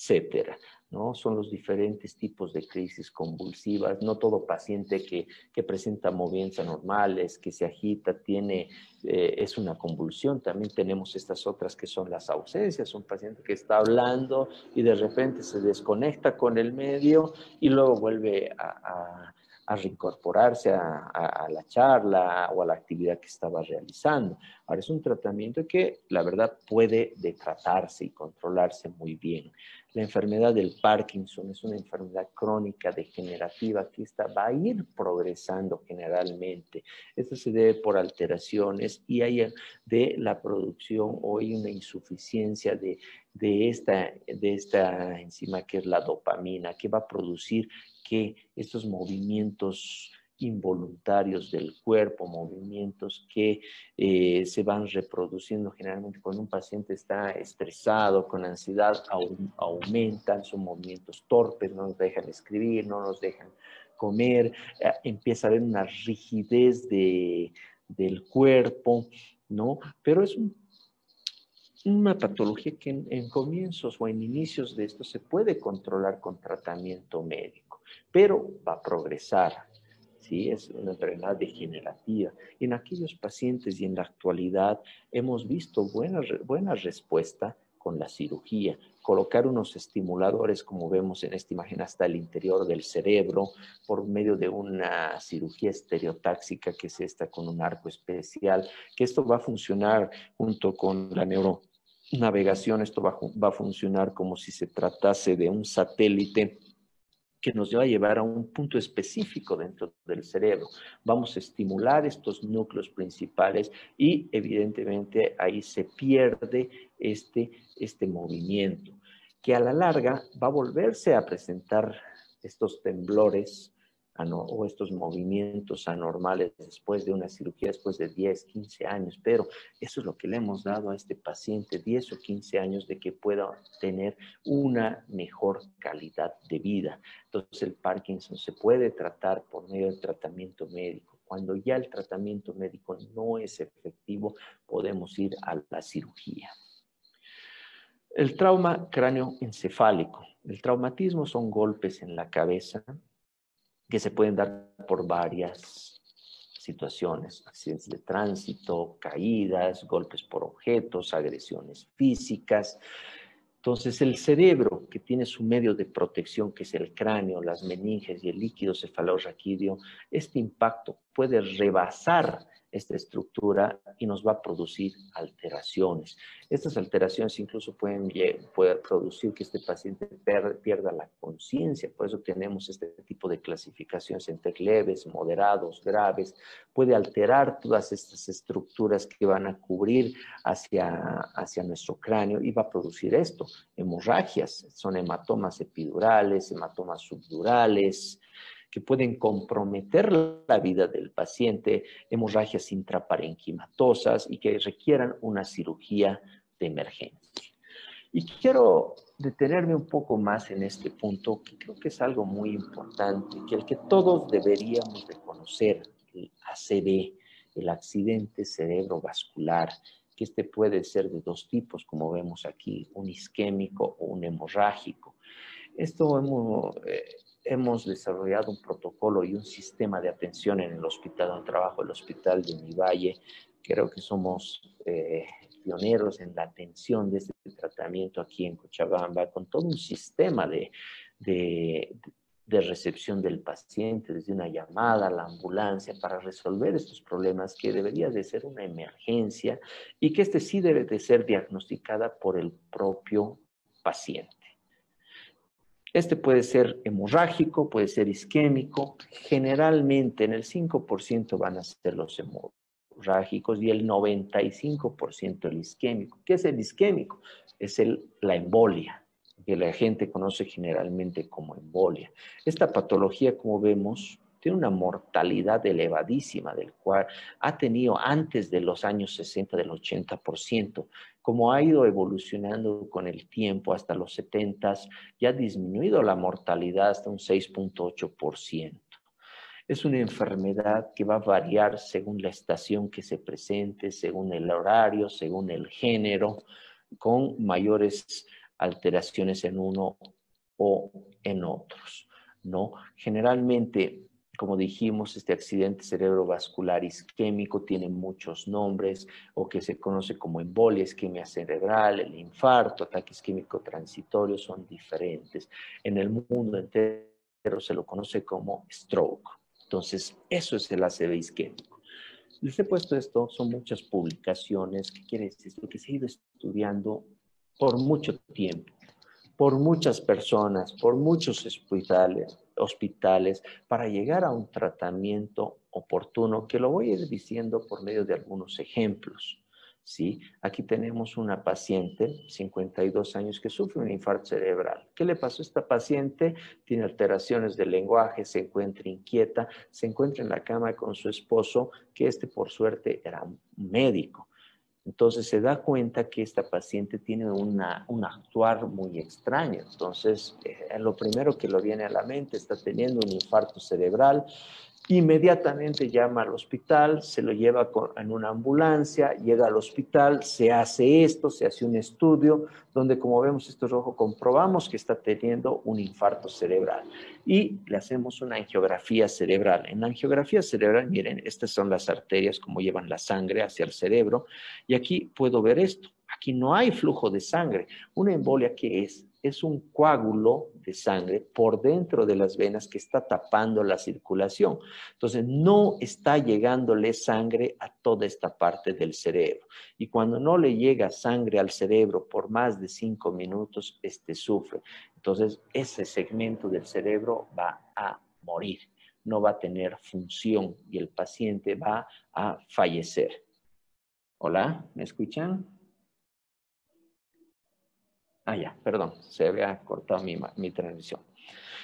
etcétera. ¿no? Son los diferentes tipos de crisis convulsivas. No todo paciente que, presenta movimientos anormales, que se agita, tiene, eh, es una convulsión. También tenemos estas otras que son las ausencias. Un paciente que está hablando y de repente se desconecta con el medio y luego vuelve a, reincorporarse a, la charla o a la actividad que estaba realizando. Ahora es un tratamiento que la verdad puede detratarse y controlarse muy bien. La enfermedad del Parkinson es una enfermedad crónica degenerativa que esta va a ir progresando generalmente. Esto se debe por alteraciones y hay de la producción o hay una insuficiencia de, esta, de esta enzima que es la dopamina, que va a producir que estos movimientos involuntarios del cuerpo, movimientos que eh, se van reproduciendo generalmente cuando un paciente está estresado, con ansiedad, aumentan, son movimientos torpes, no nos dejan escribir, no nos dejan comer, eh, empieza a haber una rigidez del cuerpo, ¿no? Pero es una patología que en, comienzos o en inicios de esto se puede controlar con tratamiento médico, pero va a progresar, ¿sí? Es una enfermedad degenerativa. En aquellos pacientes y en la actualidad hemos visto buena, buena respuesta con la cirugía. Colocar unos estimuladores, como vemos en esta imagen, hasta el interior del cerebro por medio de una cirugía estereotáxica, que es esta con un arco especial, que esto va a funcionar junto con la neuronavegación, esto va, va a funcionar como si se tratase de un satélite que nos va a llevar a un punto específico dentro del cerebro. Vamos a estimular estos núcleos principales y evidentemente ahí se pierde este, este movimiento, que a la larga va a volverse a presentar estos temblores o estos movimientos anormales después de una cirugía, después de 10, 15 años, pero eso es lo que le hemos dado a este paciente, 10 o 15 años de que pueda tener una mejor calidad de vida. Entonces el Parkinson se puede tratar por medio del tratamiento médico. Cuando ya el tratamiento médico no es efectivo, podemos ir a la cirugía. El trauma cráneoencefálico. El traumatismo son golpes en la cabeza que se pueden dar por varias situaciones, accidentes de tránsito, caídas, golpes por objetos, agresiones físicas. Entonces el cerebro, que tiene su medio de protección, que es el cráneo, las meninges y el líquido cefalorraquídeo, este impacto puede rebasar esta estructura y nos va a producir alteraciones. Estas alteraciones incluso pueden, producir que este paciente pierda la conciencia, por eso tenemos este tipo de clasificaciones entre leves, moderados, graves. Puede alterar todas estas estructuras que van a cubrir hacia, hacia nuestro cráneo y va a producir esto, hemorragias, son hematomas epidurales, hematomas subdurales, que pueden comprometer la vida del paciente, hemorragias intraparenquimatosas y que requieran una cirugía de emergencia. Y quiero detenerme un poco más en este punto, que creo que es algo muy importante, que el que todos deberíamos reconocer, el ACV, el accidente cerebrovascular, que este puede ser de dos tipos, como vemos aquí, un isquémico o un hemorrágico. Esto hemos, eh, hemos desarrollado un protocolo y un sistema de atención en el hospital donde trabajo, el hospital de mi valle. Creo que somos eh, pioneros en la atención de este tratamiento aquí en Cochabamba, con todo un sistema de, de, de recepción del paciente, desde una llamada a la ambulancia para resolver estos problemas que debería de ser una emergencia y que este sí debe de ser diagnosticada por el propio paciente. Este puede ser hemorrágico, puede ser isquémico. Generalmente en el 5% van a ser los hemorrágicos y el 95% el isquémico. ¿Qué es el isquémico? Es el, la embolia, que la gente conoce generalmente como embolia. Esta patología, como vemos, tiene una mortalidad elevadísima, del cual ha tenido antes de los años 60 del 80%, como ha ido evolucionando con el tiempo hasta los 70, ya ha disminuido la mortalidad hasta un 6.8%. Es una enfermedad que va a variar según la estación que se presente, según el horario, según el género, con mayores alteraciones en uno o en otros, ¿no? Generalmente como dijimos, este accidente cerebrovascular isquémico tiene muchos nombres o que se conoce como embolia, isquemia cerebral, el infarto, ataque isquémico transitorio, son diferentes. En el mundo entero se lo conoce como stroke. Entonces, eso es el ACV isquémico. Les he puesto esto, son muchas publicaciones, ¿qué quiere decir esto? Que se ha ido estudiando por mucho tiempo, por muchas personas, por muchos hospitales, hospitales para llegar a un tratamiento oportuno, que lo voy a ir diciendo por medio de algunos ejemplos. ¿sí? Aquí tenemos una paciente, 52 años, que sufre un infarto cerebral. ¿Qué le pasó a esta paciente? Tiene alteraciones del lenguaje, se encuentra inquieta, se encuentra en la cama con su esposo, que este por suerte era un médico. Entonces se da cuenta que esta paciente tiene una, un actuar muy extraño. Entonces, eh, lo primero que lo viene a la mente, está teniendo un infarto cerebral, Inmediatamente llama al hospital, se lo lleva en una ambulancia, llega al hospital, se hace esto, se hace un estudio donde como vemos esto rojo comprobamos que está teniendo un infarto cerebral y le hacemos una angiografía cerebral. En la angiografía cerebral, miren, estas son las arterias como llevan la sangre hacia el cerebro y aquí puedo ver esto. Aquí no hay flujo de sangre. Una embolia, ¿qué es? Es un coágulo de sangre por dentro de las venas que está tapando la circulación. Entonces, no está llegándole sangre a toda esta parte del cerebro. Y cuando no le llega sangre al cerebro por más de cinco minutos, este sufre. Entonces, ese segmento del cerebro va a morir, no va a tener función y el paciente va a fallecer. Hola, ¿me escuchan? Ah, ya, perdón, se había cortado mi, mi transmisión.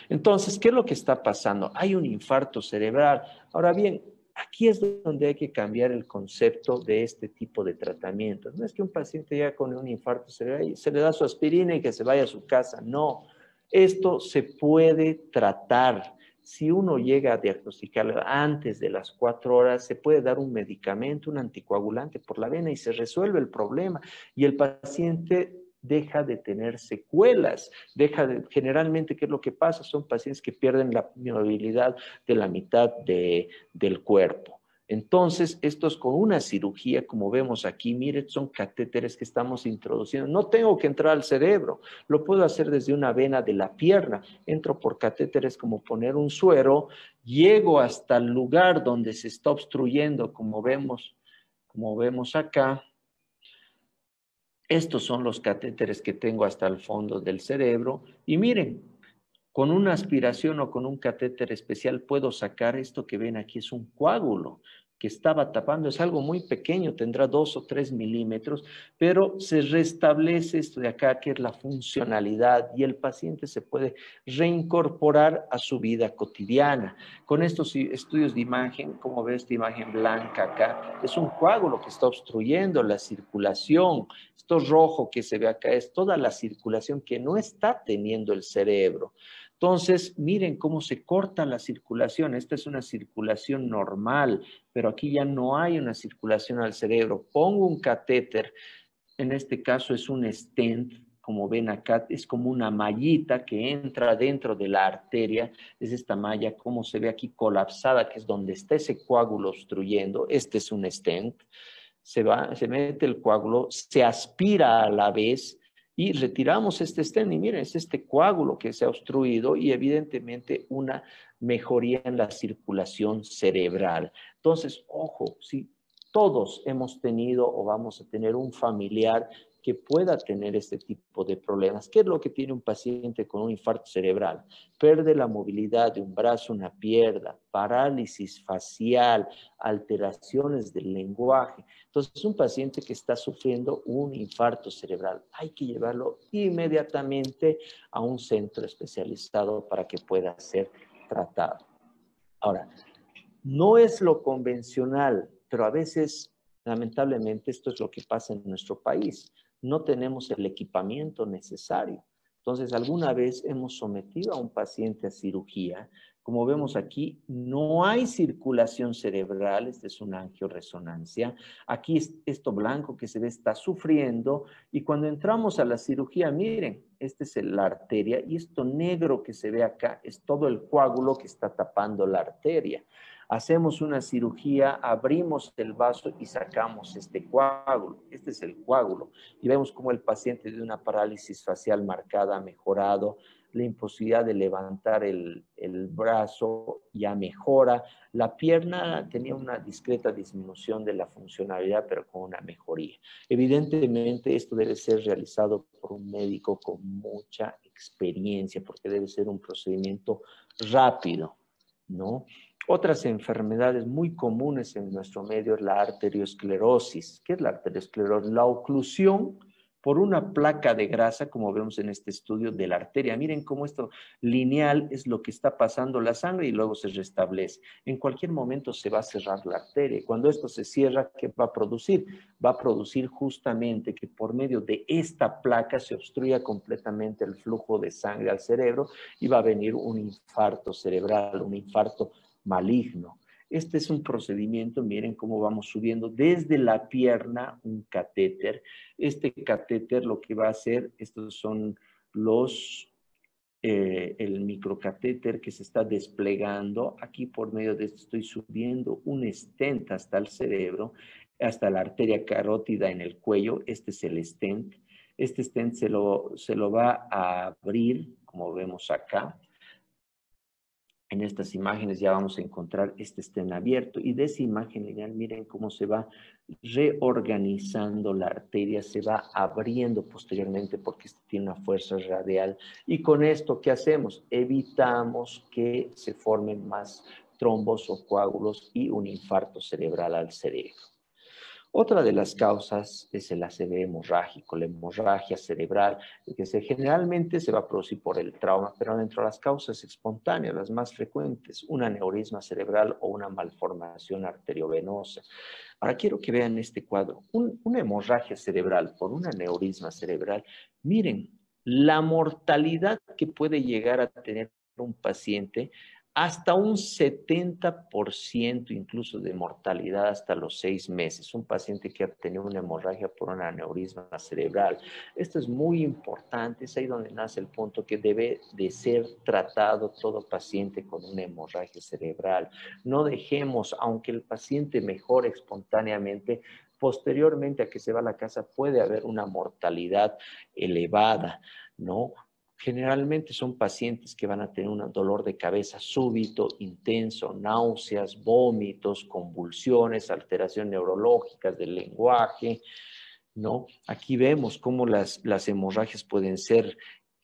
Entonces, ¿qué es lo que está pasando? Hay un infarto cerebral. Ahora bien, aquí es donde hay que cambiar el concepto de este tipo de tratamientos. No es que un paciente ya con un infarto cerebral y se le da su aspirina y que se vaya a su casa. No, esto se puede tratar. Si uno llega a diagnosticarlo antes de las cuatro horas, se puede dar un medicamento, un anticoagulante por la vena y se resuelve el problema. Y el paciente deja de tener secuelas, deja de, generalmente, ¿qué es lo que pasa? Son pacientes que pierden la movilidad de la mitad del cuerpo. Entonces, estos con una cirugía, como vemos aquí, miren, son catéteres que estamos introduciendo. No tengo que entrar al cerebro, lo puedo hacer desde una vena de la pierna. Entro por catéteres como poner un suero, llego hasta el lugar donde se está obstruyendo, como vemos, como vemos acá, estos son los catéteres que tengo hasta el fondo del cerebro. Y miren, con una aspiración o con un catéter especial puedo sacar esto que ven aquí, es un coágulo que estaba tapando, es algo muy pequeño, tendrá dos o tres milímetros, pero se restablece esto de acá, que es la funcionalidad, y el paciente se puede reincorporar a su vida cotidiana. Con estos estudios de imagen, como ve esta imagen blanca acá, es un coágulo que está obstruyendo la circulación. Esto rojo que se ve acá es toda la circulación que no está teniendo el cerebro. Entonces, miren cómo se corta la circulación. Esta es una circulación normal, pero aquí ya no hay una circulación al cerebro. Pongo un catéter, en este caso es un stent, como ven acá, es como una mallita que entra dentro de la arteria, es esta malla, como se ve aquí colapsada, que es donde está ese coágulo obstruyendo, este es un stent, se, va, se mete el coágulo, se aspira a la vez y retiramos este stent y miren, es este coágulo que se ha obstruido y evidentemente una mejoría en la circulación cerebral. Entonces, ojo, si todos hemos tenido o vamos a tener un familiar que pueda tener este tipo de problemas. ¿Qué es lo que tiene un paciente con un infarto cerebral? Perde la movilidad de un brazo, una pierna, parálisis facial, alteraciones del lenguaje. Entonces, un paciente que está sufriendo un infarto cerebral, hay que llevarlo inmediatamente a un centro especializado para que pueda ser tratado. Ahora, no es lo convencional, pero a veces, lamentablemente, esto es lo que pasa en nuestro país no tenemos el equipamiento necesario. Entonces, alguna vez hemos sometido a un paciente a cirugía. Como vemos aquí, no hay circulación cerebral, esta es una angioresonancia. Aquí esto blanco que se ve está sufriendo y cuando entramos a la cirugía, miren, esta es la arteria y esto negro que se ve acá es todo el coágulo que está tapando la arteria hacemos una cirugía, abrimos el vaso y sacamos este coágulo. Este es el coágulo. Y vemos cómo el paciente de una parálisis facial marcada ha mejorado, la imposibilidad de levantar el, el, brazo ya mejora, la pierna tenía una discreta disminución de la funcionalidad, pero con una mejoría. Evidentemente, esto debe ser realizado por un médico con mucha experiencia, porque debe ser un procedimiento rápido, ¿no? Otras enfermedades muy comunes en nuestro medio es la arteriosclerosis. ¿Qué es la arteriosclerosis? La oclusión por una placa de grasa, como vemos en este estudio, de la arteria. Miren cómo esto lineal es lo que está pasando la sangre y luego se restablece. En cualquier momento se va a cerrar la arteria. Cuando esto se cierra, ¿qué va a producir? Va a producir justamente que por medio de esta placa se obstruya completamente el flujo de sangre al cerebro y va a venir un infarto cerebral, un infarto maligno. Este es un procedimiento, miren cómo vamos subiendo desde la pierna un catéter. Este catéter lo que va a hacer, estos son los, eh, el microcatéter que se está desplegando. Aquí por medio de esto estoy subiendo un stent hasta el cerebro, hasta la arteria carótida en el cuello. Este es el stent. Este stent se lo, se lo va a abrir, como vemos acá en estas imágenes ya vamos a encontrar este estén abierto y de esa imagen lineal miren cómo se va reorganizando la arteria, se va abriendo posteriormente porque tiene una fuerza radial y con esto ¿qué hacemos? Evitamos que se formen más trombos o coágulos y un infarto cerebral al cerebro. Otra de las causas es el ACV hemorrágico, la hemorragia cerebral, que se, generalmente se va a producir por el trauma, pero dentro de las causas espontáneas, las más frecuentes, un aneurisma cerebral o una malformación arteriovenosa. Ahora quiero que vean este cuadro. una hemorragia cerebral por un aneurisma cerebral, miren la mortalidad que puede llegar a tener un paciente hasta un 70% incluso de mortalidad hasta los seis meses. Un paciente que ha tenido una hemorragia por un aneurisma cerebral. Esto es muy importante, es ahí donde nace el punto que debe de ser tratado todo paciente con una hemorragia cerebral. No dejemos, aunque el paciente mejore espontáneamente, posteriormente a que se va a la casa puede haber una mortalidad elevada, ¿no? Generalmente son pacientes que van a tener un dolor de cabeza súbito, intenso, náuseas, vómitos, convulsiones, alteraciones neurológicas del lenguaje, ¿no? Aquí vemos cómo las, las hemorragias pueden ser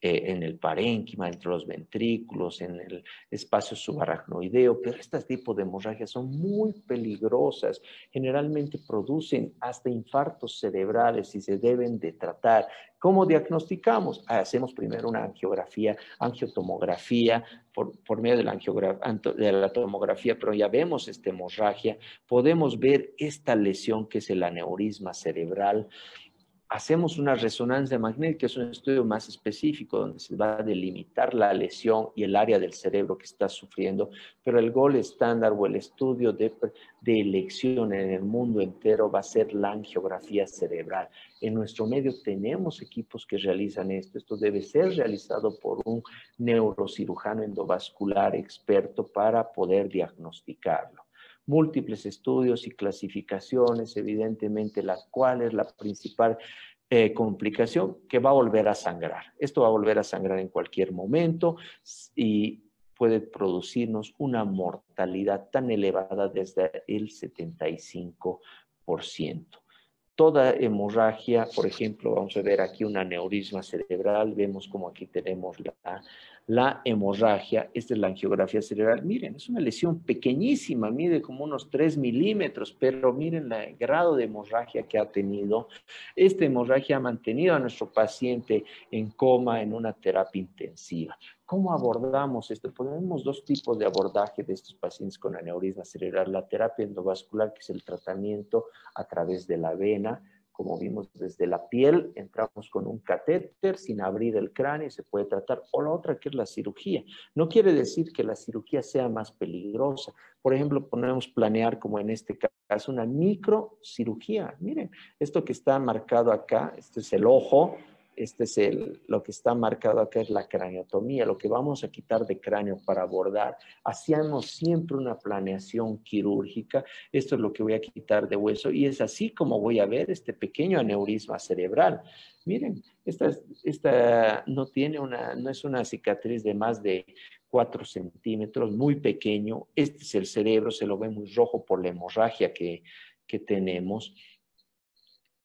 eh, en el parénquima, entre los ventrículos, en el espacio subaracnoideo, pero este tipo de hemorragias son muy peligrosas, generalmente producen hasta infartos cerebrales y se deben de tratar. ¿Cómo diagnosticamos? Hacemos primero una angiografía, angiotomografía, por, por medio de la, de la tomografía, pero ya vemos esta hemorragia, podemos ver esta lesión que es el aneurisma cerebral, hacemos una resonancia magnética, que es un estudio más específico donde se va a delimitar la lesión y el área del cerebro que está sufriendo, pero el gol estándar o el estudio de, de elección en el mundo entero va a ser la angiografía cerebral. En nuestro medio tenemos equipos que realizan esto. Esto debe ser realizado por un neurocirujano endovascular experto para poder diagnosticarlo múltiples estudios y clasificaciones, evidentemente la cual es la principal eh, complicación que va a volver a sangrar. Esto va a volver a sangrar en cualquier momento y puede producirnos una mortalidad tan elevada desde el 75%. Toda hemorragia, por ejemplo, vamos a ver aquí un aneurisma cerebral, vemos como aquí tenemos la la hemorragia, esta es la angiografía cerebral, miren, es una lesión pequeñísima, mide como unos 3 milímetros, pero miren el grado de hemorragia que ha tenido. Esta hemorragia ha mantenido a nuestro paciente en coma en una terapia intensiva. ¿Cómo abordamos esto? Tenemos dos tipos de abordaje de estos pacientes con aneurisma cerebral. La terapia endovascular, que es el tratamiento a través de la vena, como vimos desde la piel, entramos con un catéter sin abrir el cráneo y se puede tratar. O la otra que es la cirugía. No quiere decir que la cirugía sea más peligrosa. Por ejemplo, ponemos planear como en este caso una microcirugía. Miren, esto que está marcado acá, este es el ojo, este es el, lo que está marcado acá es la craneotomía, lo que vamos a quitar de cráneo para abordar. Hacíamos siempre una planeación quirúrgica, esto es lo que voy a quitar de hueso y es así como voy a ver este pequeño aneurisma cerebral. Miren, esta, esta no tiene una, no es una cicatriz de más de 4 centímetros, muy pequeño. Este es el cerebro, se lo ve muy rojo por la hemorragia que, que tenemos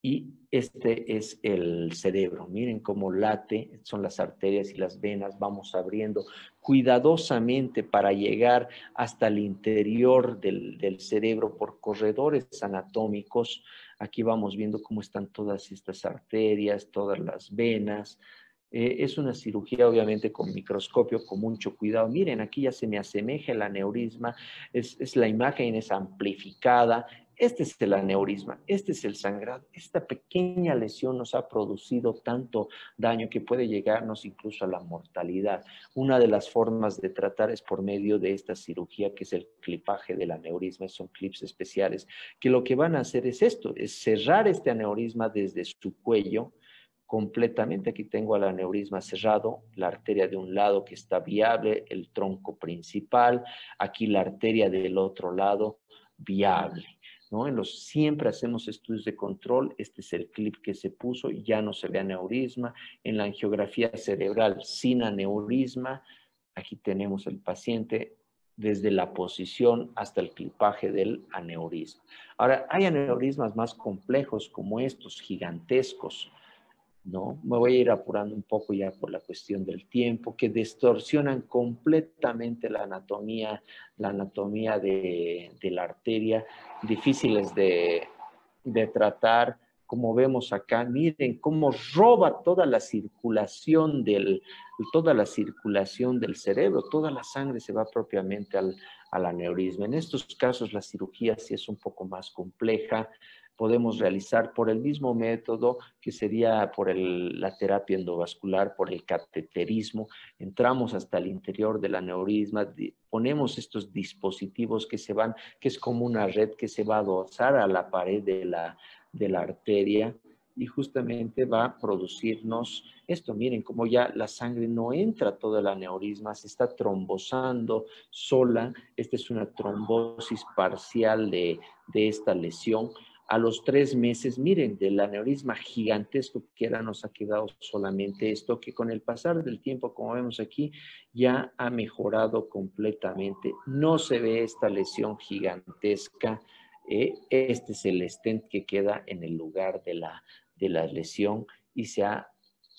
y este es el cerebro. Miren cómo late, son las arterias y las venas, vamos abriendo cuidadosamente para llegar hasta el interior del, cerebro por corredores anatómicos. Aquí vamos viendo cómo están todas estas arterias, todas las venas. Eh, es una cirugía obviamente con microscopio, con mucho cuidado. Miren, aquí ya se me asemeja el aneurisma, es, es la imagen es amplificada, este es el aneurisma, este es el sangrado. Esta pequeña lesión nos ha producido tanto daño que puede llegarnos incluso a la mortalidad. Una de las formas de tratar es por medio de esta cirugía que es el clipaje del aneurisma. Son clips especiales que lo que van a hacer es esto, es cerrar este aneurisma desde su cuello completamente. Aquí tengo el aneurisma cerrado, la arteria de un lado que está viable, el tronco principal, aquí la arteria del otro lado viable. ¿No? En los siempre hacemos estudios de control, este es el clip que se puso, ya no se ve aneurisma. En la angiografía cerebral sin aneurisma, aquí tenemos el paciente desde la posición hasta el clipaje del aneurisma. Ahora, hay aneurismas más complejos como estos, gigantescos, ¿no? Me voy a ir apurando un poco ya por la cuestión del tiempo, que distorsionan completamente la anatomía, la anatomía de, la arteria, difíciles de, de tratar, como vemos acá, miren cómo roba toda la circulación del, toda la circulación del cerebro, toda la sangre se va propiamente al, al aneurisma. En estos casos la cirugía sí es un poco más compleja, podemos realizar por el mismo método que sería por la terapia endovascular, por el cateterismo. Entramos hasta el interior del aneurisma, ponemos estos dispositivos que se van, que es como una red que se va a dosar a la pared de la, de la arteria y justamente va a producirnos esto. Miren cómo ya la sangre no entra todo el aneurisma, se está trombosando sola. Esta es una trombosis parcial de, de esta lesión a los tres meses, miren, del aneurisma gigantesco que era, nos ha quedado solamente esto, que con el pasar del tiempo, como vemos aquí, ya ha mejorado completamente. No se ve esta lesión gigantesca. Eh, este es el stent que queda en el lugar de la, de la lesión y se ha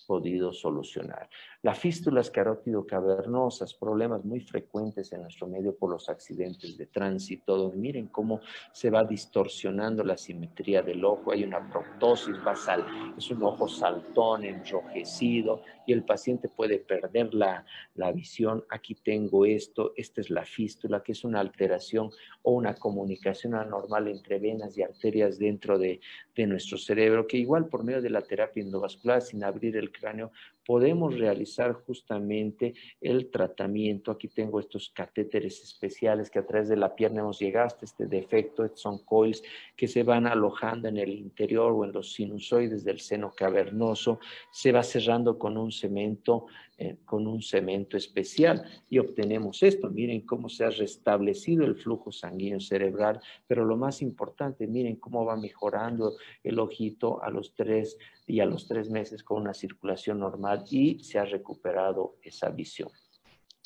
podido solucionar. Las fístulas carótido-cavernosas, problemas muy frecuentes en nuestro medio por los accidentes de tránsito, donde miren cómo se va distorsionando la simetría del ojo, hay una proptosis basal, es un ojo saltón, enrojecido, y el paciente puede perder la, la visión. Aquí tengo esto, esta es la fístula, que es una alteración o una comunicación anormal entre venas y arterias dentro de, de nuestro cerebro, que igual por medio de la terapia endovascular, sin abrir el cráneo, podemos realizar justamente el tratamiento. Aquí tengo estos catéteres especiales que a través de la pierna hemos llegado hasta este defecto. Estos son coils que se van alojando en el interior o en los sinusoides del seno cavernoso. Se va cerrando con un cemento eh, con un cemento especial y obtenemos esto. Miren cómo se ha restablecido el flujo sanguíneo cerebral, pero lo más importante, miren cómo va mejorando el ojito a los tres y a los tres meses con una circulación normal y se ha recuperado esa visión.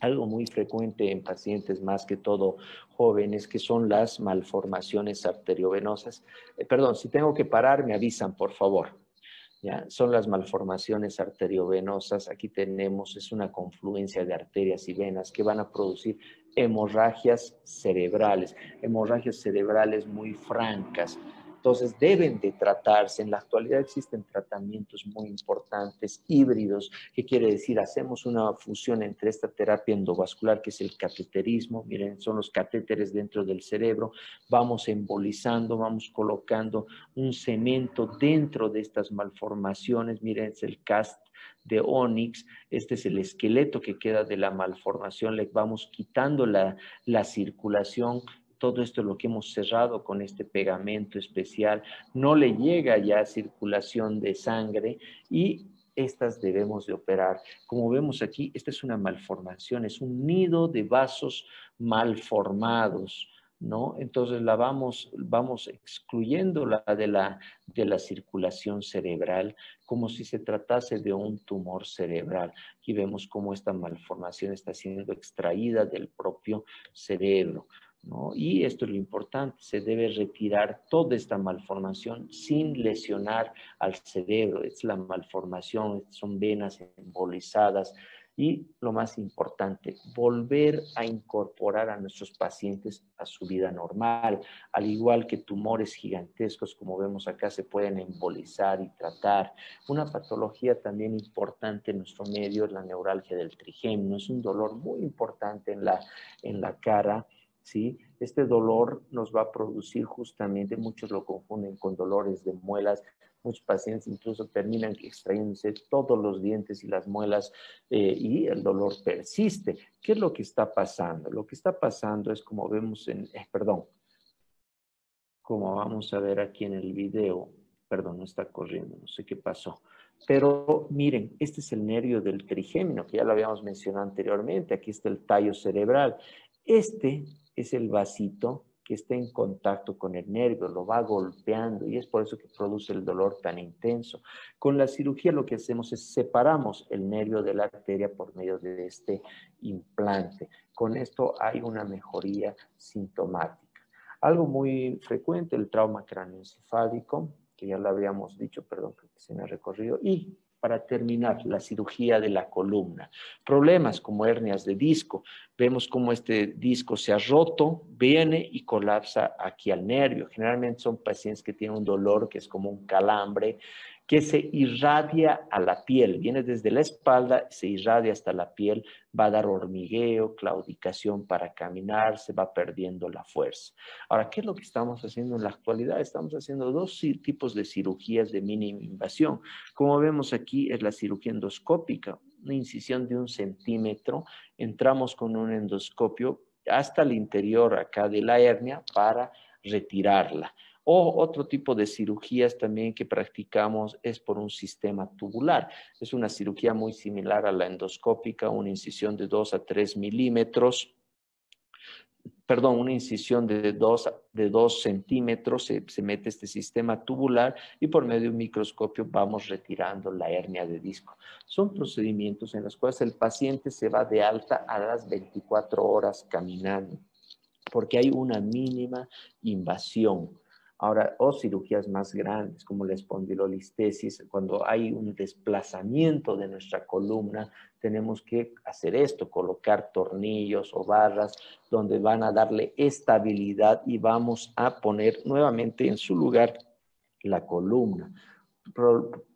Algo muy frecuente en pacientes más que todo jóvenes que son las malformaciones arteriovenosas. Eh, perdón, si tengo que parar, me avisan, por favor. Son las malformaciones arteriovenosas. Aquí tenemos, es una confluencia de arterias y venas que van a producir hemorragias cerebrales, hemorragias cerebrales muy francas, entonces deben de tratarse. En la actualidad existen tratamientos muy importantes, híbridos, que quiere decir hacemos una fusión entre esta terapia endovascular, que es el cateterismo, miren, son los catéteres dentro del cerebro, vamos embolizando, vamos colocando un cemento dentro de estas malformaciones, miren, es el cast de Onyx, este es el esqueleto que queda de la malformación, le vamos quitando la circulación todo esto es lo que hemos cerrado con este pegamento especial, no le llega ya circulación de sangre y estas debemos de operar. Como vemos aquí, esta es una malformación, es un nido de vasos malformados. ¿No? Entonces la vamos, vamos excluyendo la de, la de la circulación cerebral como si se tratase de un tumor cerebral. Aquí vemos cómo esta malformación está siendo extraída del propio cerebro. Y esto es lo importante, se debe retirar toda esta malformación sin lesionar al cerebro. Es la malformación, son venas embolizadas. Y lo más importante, volver a incorporar a nuestros pacientes a su vida normal. Al igual que tumores gigantescos, como vemos acá, se pueden embolizar y tratar. Una patología también importante en nuestro medio es la neuralgia del trigémino. Es un dolor muy importante en la, en la cara ¿sí? Este dolor nos va a producir justamente, muchos lo confunden con dolores de muelas, muchos pacientes incluso terminan extrayéndose todos los dientes y las muelas eh, y el dolor persiste. ¿Qué es lo que está pasando? Lo que está pasando es como vemos en, eh, perdón, como vamos a ver aquí en el video, perdón, no está corriendo, no sé qué pasó. Pero miren, este es el nervio del trigémino, que ya lo habíamos mencionado anteriormente. Aquí está el tallo cerebral. Este es el vasito que está en contacto con el nervio, lo va golpeando y es por eso que produce el dolor tan intenso. Con la cirugía lo que hacemos es separamos el nervio de la arteria por medio de este implante. Con esto hay una mejoría sintomática. Algo muy frecuente, el trauma craneoencefálico, que ya lo habíamos dicho, perdón, que se me ha recorrido, y para terminar, la cirugía de la columna. Problemas como hernias de disco. Vemos cómo este disco se ha roto, viene y colapsa aquí al nervio. Generalmente son pacientes que tienen un dolor que es como un calambre, que se irradia a la piel, viene desde la espalda, se irradia hasta la piel, va a dar hormigueo, claudicación para caminar, se va perdiendo la fuerza. Ahora, ¿qué es lo que estamos haciendo en la actualidad? Estamos haciendo dos tipos de cirugías de mínima invasión. Como vemos aquí, es la cirugía endoscópica, una incisión de un centímetro, entramos con un endoscopio hasta el interior acá de la hernia para retirarla. O otro tipo de cirugías también que practicamos es por un sistema tubular. Es una cirugía muy similar a la endoscópica, una incisión de 2 a 3 milímetros perdón, una incisión de 2 de dos centímetros, se, se, mete este sistema tubular y por medio de un microscopio vamos retirando la hernia de disco. Son procedimientos en los cuales el paciente se va de alta a las 24 horas caminando, porque hay una mínima invasión. Ahora, o cirugías más grandes como la espondilolistesis, cuando hay un desplazamiento de nuestra columna, tenemos que hacer esto, colocar tornillos o barras donde van a darle estabilidad y vamos a poner nuevamente en su lugar la columna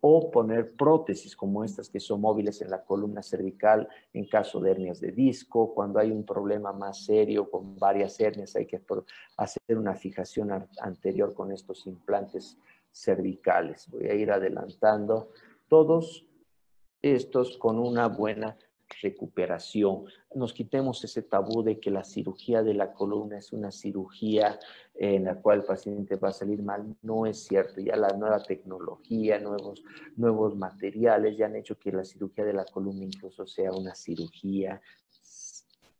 o poner prótesis como estas que son móviles en la columna cervical en caso de hernias de disco, cuando hay un problema más serio con varias hernias hay que hacer una fijación anterior con estos implantes cervicales. Voy a ir adelantando. Todos estos con una buena recuperación. Nos quitemos ese tabú de que la cirugía de la columna es una cirugía en la cual el paciente va a salir mal. No es cierto. Ya la nueva tecnología, nuevos, nuevos materiales ya han hecho que la cirugía de la columna incluso sea una cirugía,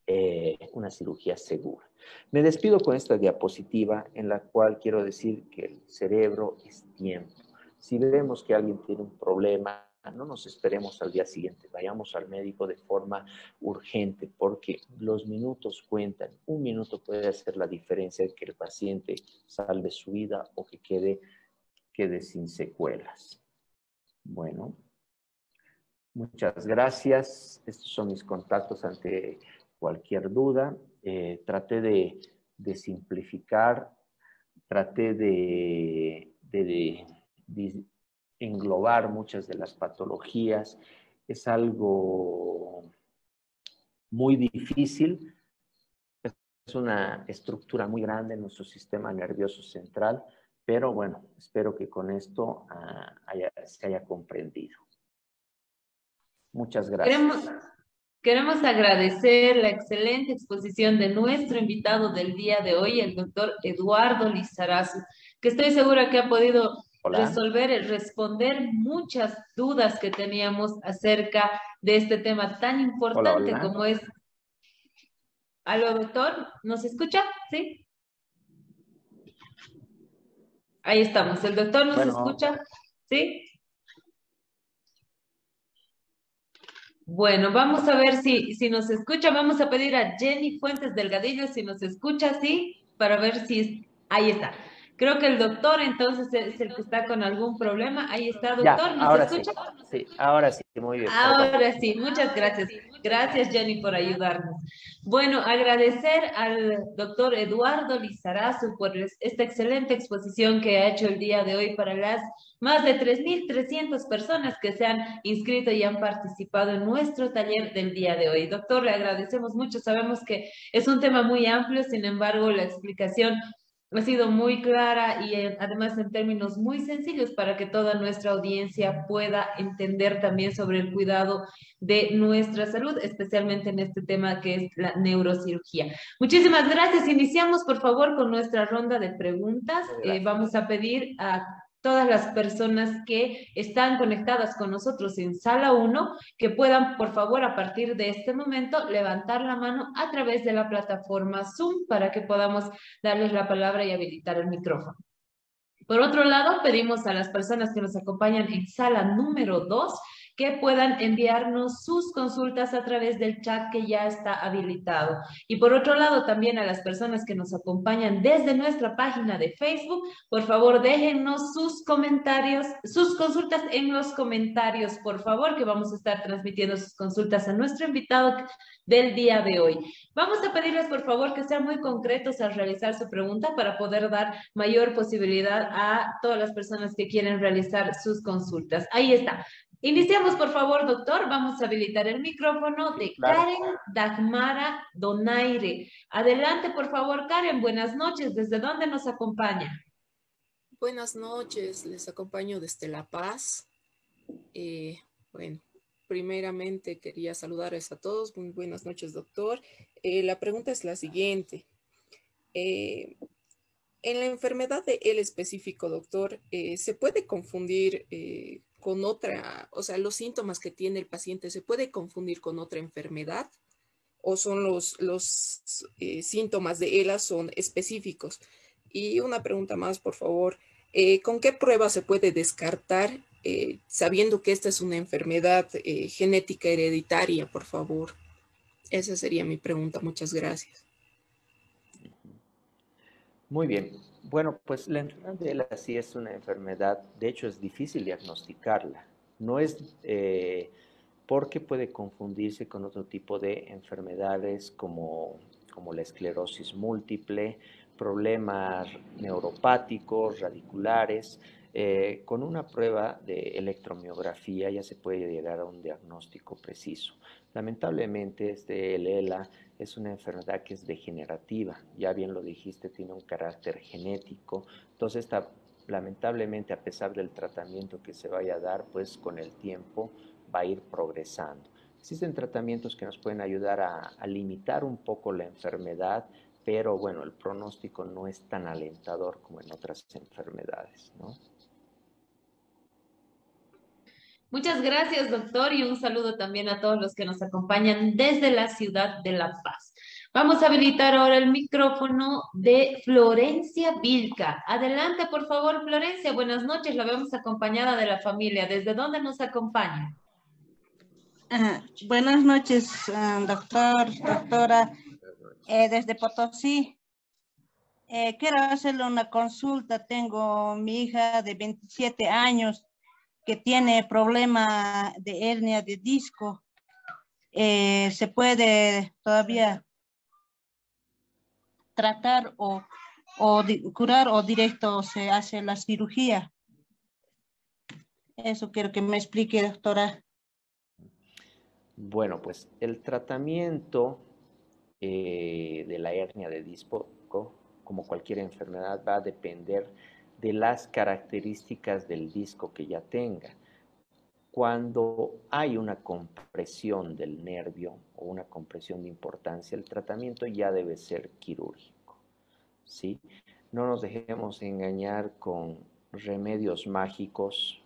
eh, una cirugía segura. Me despido con esta diapositiva en la cual quiero decir que el cerebro es tiempo. Si vemos que alguien tiene un problema, no nos esperemos al día siguiente, vayamos al médico de forma urgente porque los minutos cuentan. Un minuto puede hacer la diferencia de que el paciente salve su vida o que quede, quede sin secuelas. Bueno, muchas gracias. Estos son mis contactos ante cualquier duda. Eh, traté de, simplificar, traté de englobar muchas de las patologías. Es algo muy difícil. Es una estructura muy grande en nuestro sistema nervioso central, pero bueno, espero que con esto ah, se haya comprendido. Muchas gracias.
Queremos, queremos agradecer la excelente exposición de nuestro invitado del día de hoy, el doctor Eduardo Lizarazu, que estoy segura que ha podido resolver, responder muchas dudas que teníamos acerca de este tema tan importante como es. ¿Aló, doctor? ¿Nos escucha? ¿Sí? Ahí estamos. ¿El doctor nos escucha? ¿Sí? Bueno, vamos a ver si, si nos escucha. Vamos a pedir a Jenny Fuentes Delgadillo si nos escucha, ¿sí? Para ver si... Ahí está. Creo que el doctor entonces es el que está con algún problema. Ahí está, doctor. ¿Nos
ahora
escucha?
Sí, ahora sí, muy bien.
Ahora sí, muchas gracias. Gracias, Jenny, por ayudarnos. Bueno, agradecer al doctor Eduardo Lizarazu por esta excelente exposición que ha hecho el día de hoy para las más de 3.300 personas que se han inscrito y han participado en nuestro taller del día de hoy. Doctor, le agradecemos mucho. Sabemos que es un tema muy amplio, sin embargo, la explicación ha sido muy clara y eh, además en términos muy sencillos para que toda nuestra audiencia pueda entender también sobre el cuidado de nuestra salud, especialmente en este tema que es la neurocirugía. Muchísimas gracias. Iniciamos, por favor, con nuestra ronda de preguntas. Eh, vamos a pedir a todas las personas que están conectadas con nosotros en sala 1, que puedan, por favor, a partir de este momento, levantar la mano a través de la plataforma Zoom para que podamos darles la palabra y habilitar el micrófono. Por otro lado, pedimos a las personas que nos acompañan en sala número 2 que puedan enviarnos sus consultas a través del chat que ya está habilitado. Y por otro lado, también a las personas que nos acompañan desde nuestra página de Facebook, por favor, déjennos sus comentarios, sus consultas en los comentarios, por favor, que vamos a estar transmitiendo sus consultas a nuestro invitado del día de hoy. Vamos a pedirles, por favor, que sean muy concretos al realizar su pregunta para poder dar mayor posibilidad a todas las personas que quieren realizar sus consultas. Ahí está. Iniciamos, por favor, doctor. Vamos a habilitar el micrófono de Karen Dagmara Donaire. Adelante, por favor, Karen. Buenas noches. ¿Desde dónde nos acompaña?
Buenas noches. Les acompaño desde La Paz. Eh, bueno, primeramente quería saludarles a todos. Muy buenas noches, doctor. Eh, la pregunta es la siguiente. Eh, en la enfermedad de el específico, doctor, ¿se puede confundir con otra, o sea, los síntomas que tiene el paciente se puede confundir con otra enfermedad o son los, los eh, síntomas de ELA son específicos. Y una pregunta más, por favor, eh, ¿con qué prueba se puede descartar eh, sabiendo que esta es una enfermedad genética hereditaria, por favor? Esa sería mi pregunta. Muchas gracias.
Muy bien. Bueno, pues la enfermedad de sí es una enfermedad, de hecho es difícil diagnosticarla. No es eh, porque puede confundirse con otro tipo de enfermedades como, como la esclerosis múltiple, problemas neuropáticos, radiculares. Eh, con una prueba de electromiografía ya se puede llegar a un diagnóstico preciso. Lamentablemente, este ELA es una enfermedad que es degenerativa, ya bien lo dijiste, tiene un carácter genético, entonces esta lamentablemente a pesar del tratamiento que se vaya a dar, pues con el tiempo va a ir progresando. Existen tratamientos que nos pueden ayudar a, limitar un poco la enfermedad, pero bueno, el pronóstico no es tan alentador como en otras enfermedades, ¿no?
Muchas gracias, doctor, y un saludo también a todos los que nos acompañan desde la ciudad de La Paz. Vamos a habilitar ahora el micrófono de Florencia Vilca. Adelante, por favor, Florencia. Buenas noches. La vemos acompañada de la familia. ¿Desde dónde nos acompaña?
Ah, buenas noches, ah, doctor, doctora. Eh, desde Potosí. Eh, quiero hacerle una consulta. Tengo mi hija de 27 años que tiene problema de hernia de disco. Eh, ¿Se puede todavía tratar o, curar o directo se hace la cirugía? Eso quiero que me explique, doctora.
Bueno, pues el tratamiento eh, de la hernia de disco, como cualquier enfermedad, va a depender de las características del disco que ya tenga. Cuando hay una compresión del nervio o una compresión de importancia, el tratamiento ya debe ser quirúrgico. ¿sí? No nos dejemos engañar con remedios mágicos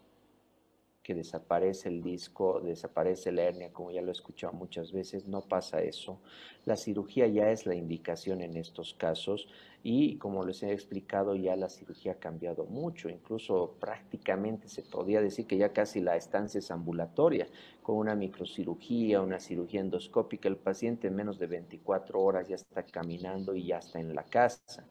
que desaparece el disco, desaparece la hernia, como ya lo he escuchado muchas veces, no pasa eso. La cirugía ya es la indicación en estos casos y como les he explicado ya la cirugía ha cambiado mucho, incluso prácticamente se podría decir que ya casi la estancia es ambulatoria, con una microcirugía, una cirugía endoscópica, el paciente en menos de 24 horas ya está caminando y ya está en la casa.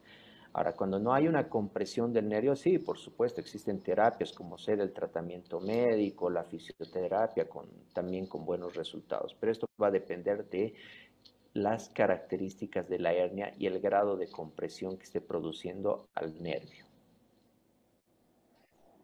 Ahora, cuando no hay una compresión del nervio, sí, por supuesto, existen terapias como ser el tratamiento médico, la fisioterapia, también con buenos resultados, pero esto va a depender de las características de la hernia y el grado de compresión que esté produciendo al nervio.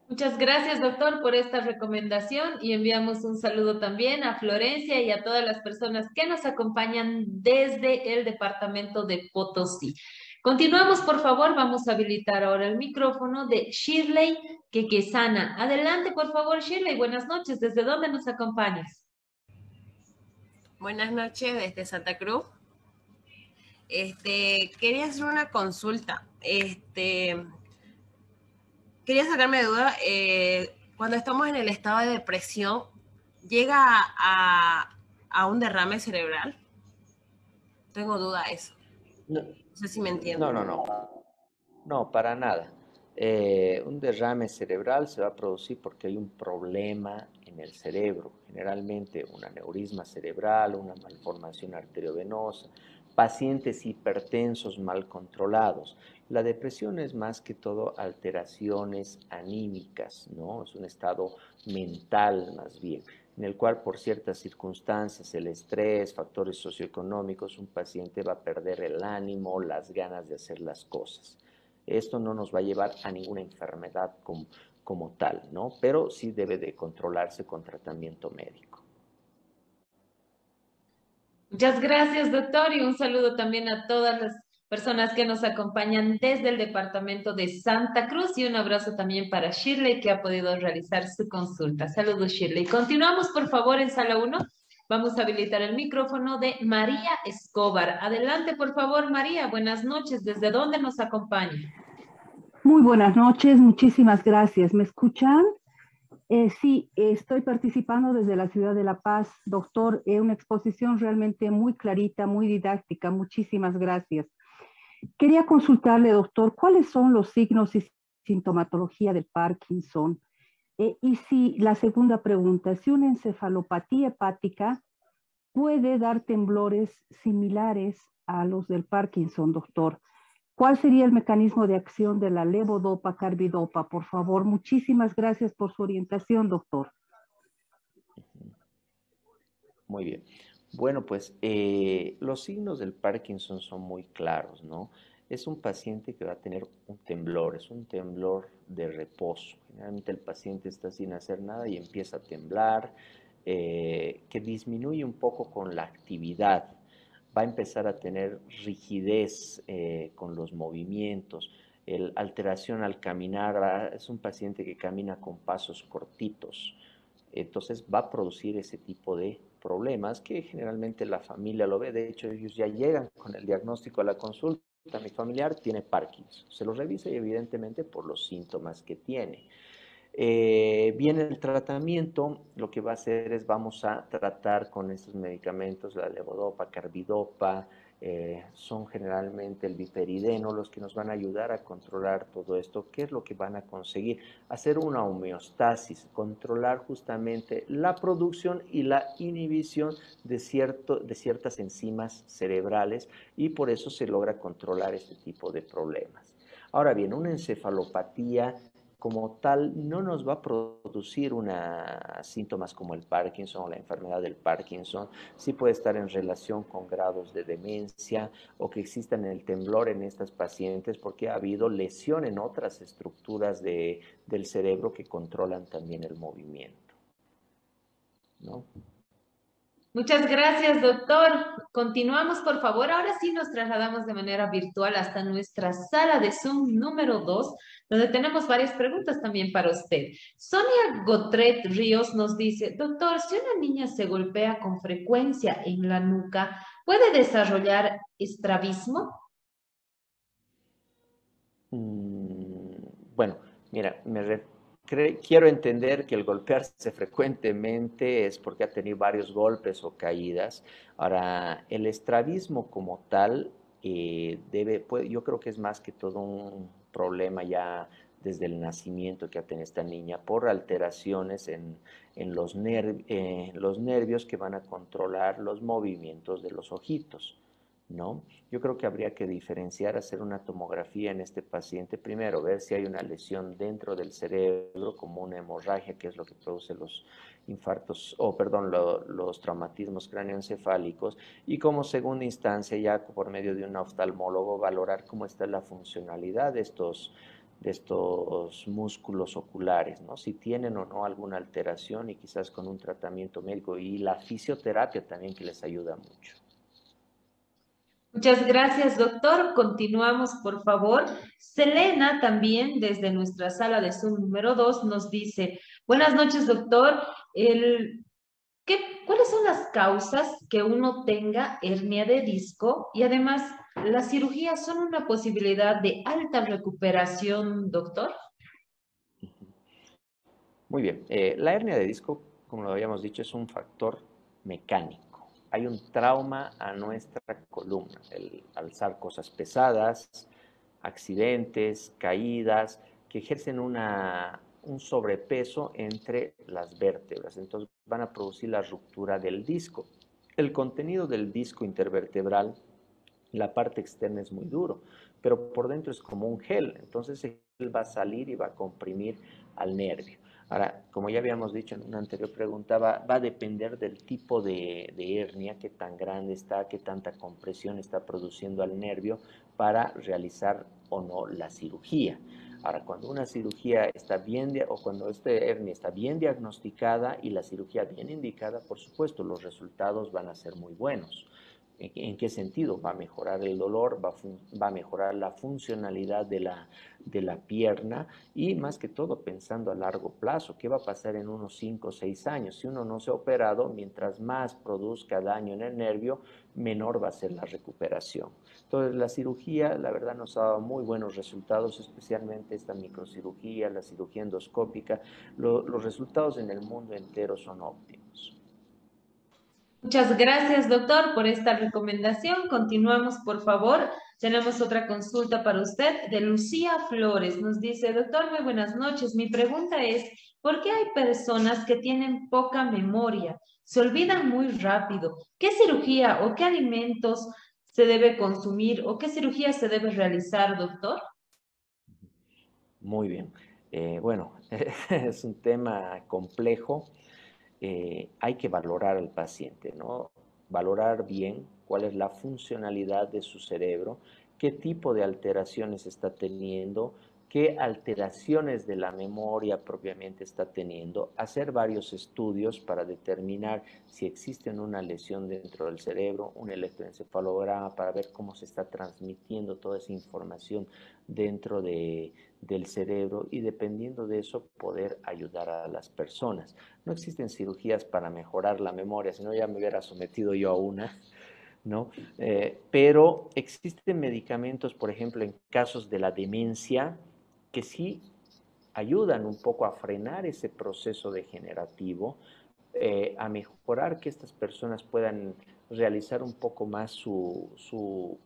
Muchas gracias, doctor, por esta recomendación y enviamos un saludo también a Florencia y a todas las personas que nos acompañan desde el departamento de Potosí. Continuamos, por favor. Vamos a habilitar ahora el micrófono de Shirley Quequesana. Adelante, por favor, Shirley. Buenas noches. ¿Desde dónde nos acompañas?
Buenas noches, desde Santa Cruz. Este, quería hacer una consulta. Este, quería sacarme de duda. Eh, cuando estamos en el estado de depresión, ¿llega a, a un derrame cerebral? Tengo duda de eso.
No, sé si me entiendo. No, no, no. No, para nada. Eh, un derrame cerebral se va a producir porque hay un problema en el cerebro, generalmente un aneurisma cerebral, una malformación arteriovenosa, pacientes hipertensos mal controlados. La depresión es más que todo alteraciones anímicas, ¿no? Es un estado mental más bien en el cual por ciertas circunstancias, el estrés, factores socioeconómicos, un paciente va a perder el ánimo, las ganas de hacer las cosas. Esto no nos va a llevar a ninguna enfermedad como, como tal, ¿no? Pero sí debe de controlarse con tratamiento médico.
Muchas gracias, doctor, y un saludo también a todas las personas que nos acompañan desde el departamento de Santa Cruz y un abrazo también para Shirley que ha podido realizar su consulta. Saludos Shirley. Continuamos por favor en sala 1. Vamos a habilitar el micrófono de María Escobar. Adelante por favor María. Buenas noches. ¿Desde dónde nos acompaña?
Muy buenas noches. Muchísimas gracias. ¿Me escuchan? Eh, sí, estoy participando desde la ciudad de La Paz, doctor, Es una exposición realmente muy clarita, muy didáctica. Muchísimas gracias. Quería consultarle, doctor, cuáles son los signos y sintomatología del Parkinson. Eh, y si la segunda pregunta, si una encefalopatía hepática puede dar temblores similares a los del Parkinson, doctor. ¿Cuál sería el mecanismo de acción de la levodopa carbidopa? Por favor, muchísimas gracias por su orientación, doctor.
Muy bien. Bueno, pues eh, los signos del Parkinson son muy claros, ¿no? Es un paciente que va a tener un temblor, es un temblor de reposo. Generalmente el paciente está sin hacer nada y empieza a temblar, eh, que disminuye un poco con la actividad. Va a empezar a tener rigidez eh, con los movimientos. el alteración al caminar, es un paciente que camina con pasos cortitos, entonces va a producir ese tipo de problemas que generalmente la familia lo ve, de hecho ellos ya llegan con el diagnóstico a la consulta, mi familiar tiene Parkinson, se lo revisa y evidentemente por los síntomas que tiene. Eh, viene el tratamiento, lo que va a hacer es vamos a tratar con estos medicamentos, la levodopa, carbidopa, eh, son generalmente el biperideno los que nos van a ayudar a controlar todo esto. ¿Qué es lo que van a conseguir? Hacer una homeostasis, controlar justamente la producción y la inhibición de, cierto, de ciertas enzimas cerebrales y por eso se logra controlar este tipo de problemas. Ahora bien, una encefalopatía como tal no nos va a producir una, síntomas como el Parkinson o la enfermedad del Parkinson. Sí puede estar en relación con grados de demencia o que existan el temblor en estas pacientes porque ha habido lesión en otras estructuras de, del cerebro que controlan también el movimiento. ¿No?
Muchas gracias, doctor. Continuamos, por favor. Ahora sí nos trasladamos de manera virtual hasta nuestra sala de Zoom número 2, donde tenemos varias preguntas también para usted. Sonia Gotret Ríos nos dice, doctor, si una niña se golpea con frecuencia en la nuca, ¿puede desarrollar estrabismo?
Mm, bueno, mira, me, quiero entender que el golpearse frecuentemente es porque ha tenido varios golpes o caídas. Ahora, el estrabismo como tal eh, debe, yo creo que es más que todo un problema ya desde el nacimiento que ha tenido esta niña por alteraciones en, eh, los nervios que van a controlar los movimientos de los ojitos. ¿No? Yo creo que habría que diferenciar, hacer una tomografía en este paciente primero, ver si hay una lesión dentro del cerebro, como una hemorragia, que es lo que produce los infartos, o perdón, los traumatismos cráneoencefálicos, y como segunda instancia, ya por medio de un oftalmólogo, valorar cómo está la funcionalidad de estos de estos músculos oculares, ¿no? Si tienen o no alguna alteración y quizás con un tratamiento médico y la fisioterapia también que les ayuda mucho.
Muchas gracias, doctor. Continuamos, por favor. Selena también, desde nuestra sala de Zoom número 2, nos dice, buenas noches, doctor. ¿qué, ¿Cuáles son las causas que uno tenga hernia de disco? Y además, ¿las cirugías son una posibilidad de alta recuperación, doctor?
Muy bien. Eh, la hernia de disco, como lo habíamos dicho, es un factor mecánico hay un trauma a nuestra columna, el alzar cosas pesadas, accidentes, caídas, que ejercen un sobrepeso entre las vértebras. Entonces van a producir la ruptura del disco. El contenido del disco intervertebral, la parte externa es muy duro, pero por dentro es como un gel. Entonces él va a salir y va a comprimir al nervio. Ahora, como ya habíamos dicho en una anterior pregunta, va, a depender del tipo de, hernia, qué tan grande está, qué tanta compresión está produciendo al nervio para realizar o no la cirugía. Ahora, cuando una cirugía está bien, o cuando esta hernia está bien diagnosticada y la cirugía bien indicada, por supuesto, los resultados van a ser muy buenos. ¿En qué sentido? Va a mejorar el dolor, va a, mejorar la funcionalidad de la, de la, pierna y más que todo pensando a largo plazo, ¿qué va a pasar en unos 5 o 6 años? Si uno no se ha operado, mientras más produzca daño en el nervio, menor va a ser la recuperación. Entonces la cirugía, la verdad, nos ha dado muy buenos resultados, especialmente esta microcirugía, la cirugía endoscópica. los resultados en el mundo entero son óptimos.
Muchas gracias, doctor, por esta recomendación. Continuamos, por favor. Tenemos otra consulta para usted de Lucía Flores. Nos dice, doctor, muy buenas noches. Mi pregunta es, ¿por qué hay personas que tienen poca memoria? Se olvidan muy rápido. ¿Qué cirugía o qué alimentos se debe consumir o qué cirugía se debe realizar, doctor?
Muy bien. Eh, bueno, (laughs) es un tema complejo eh, hay que valorar al paciente, ¿no? Valorar bien cuál es la funcionalidad de su cerebro, qué tipo de alteraciones está teniendo, qué alteraciones de la memoria propiamente está teniendo, hacer varios estudios para determinar si existe una lesión dentro del cerebro, un electroencefalograma para ver cómo se está transmitiendo toda esa información dentro de, del cerebro y dependiendo de eso poder ayudar a las personas. No existen cirugías para mejorar la memoria, si no ya me hubiera sometido yo a una. ¿No? Eh, pero existen medicamentos, por ejemplo, en casos de la demencia, que sí ayudan un poco a frenar ese proceso degenerativo, eh, a mejorar que estas personas puedan realizar un poco más su, su,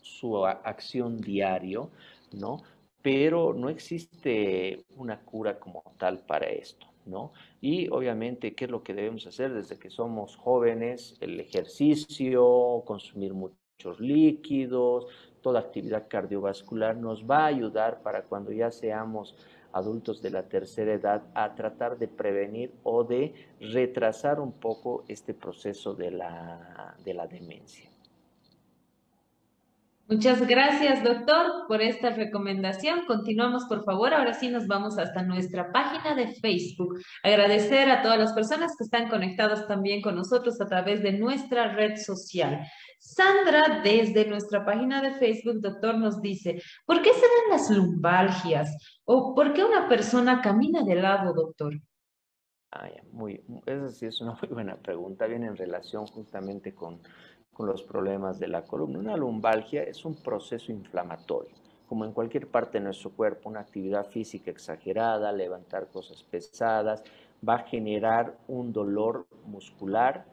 su acción diario, ¿no? Pero no existe una cura como tal para esto, ¿no? Y obviamente, ¿qué es lo que debemos hacer desde que somos jóvenes? El ejercicio, consumir muchos líquidos, toda actividad cardiovascular nos va a ayudar para cuando ya seamos adultos de la tercera edad a tratar de prevenir o de retrasar un poco este proceso de la, de la demencia.
Muchas gracias, doctor, por esta recomendación. Continuamos, por favor. Ahora sí nos vamos hasta nuestra página de Facebook. Agradecer a todas las personas que están conectadas también con nosotros a través de nuestra red social. Sandra, desde nuestra página de Facebook, doctor, nos dice, ¿por qué se dan las lumbalgias? ¿O por qué una persona camina de lado, doctor?
muy, esa sí es una muy buena pregunta. Viene en relación justamente con con los problemas de la columna. Una lumbalgia es un proceso inflamatorio, como en cualquier parte de nuestro cuerpo, una actividad física exagerada, levantar cosas pesadas, va a generar un dolor muscular,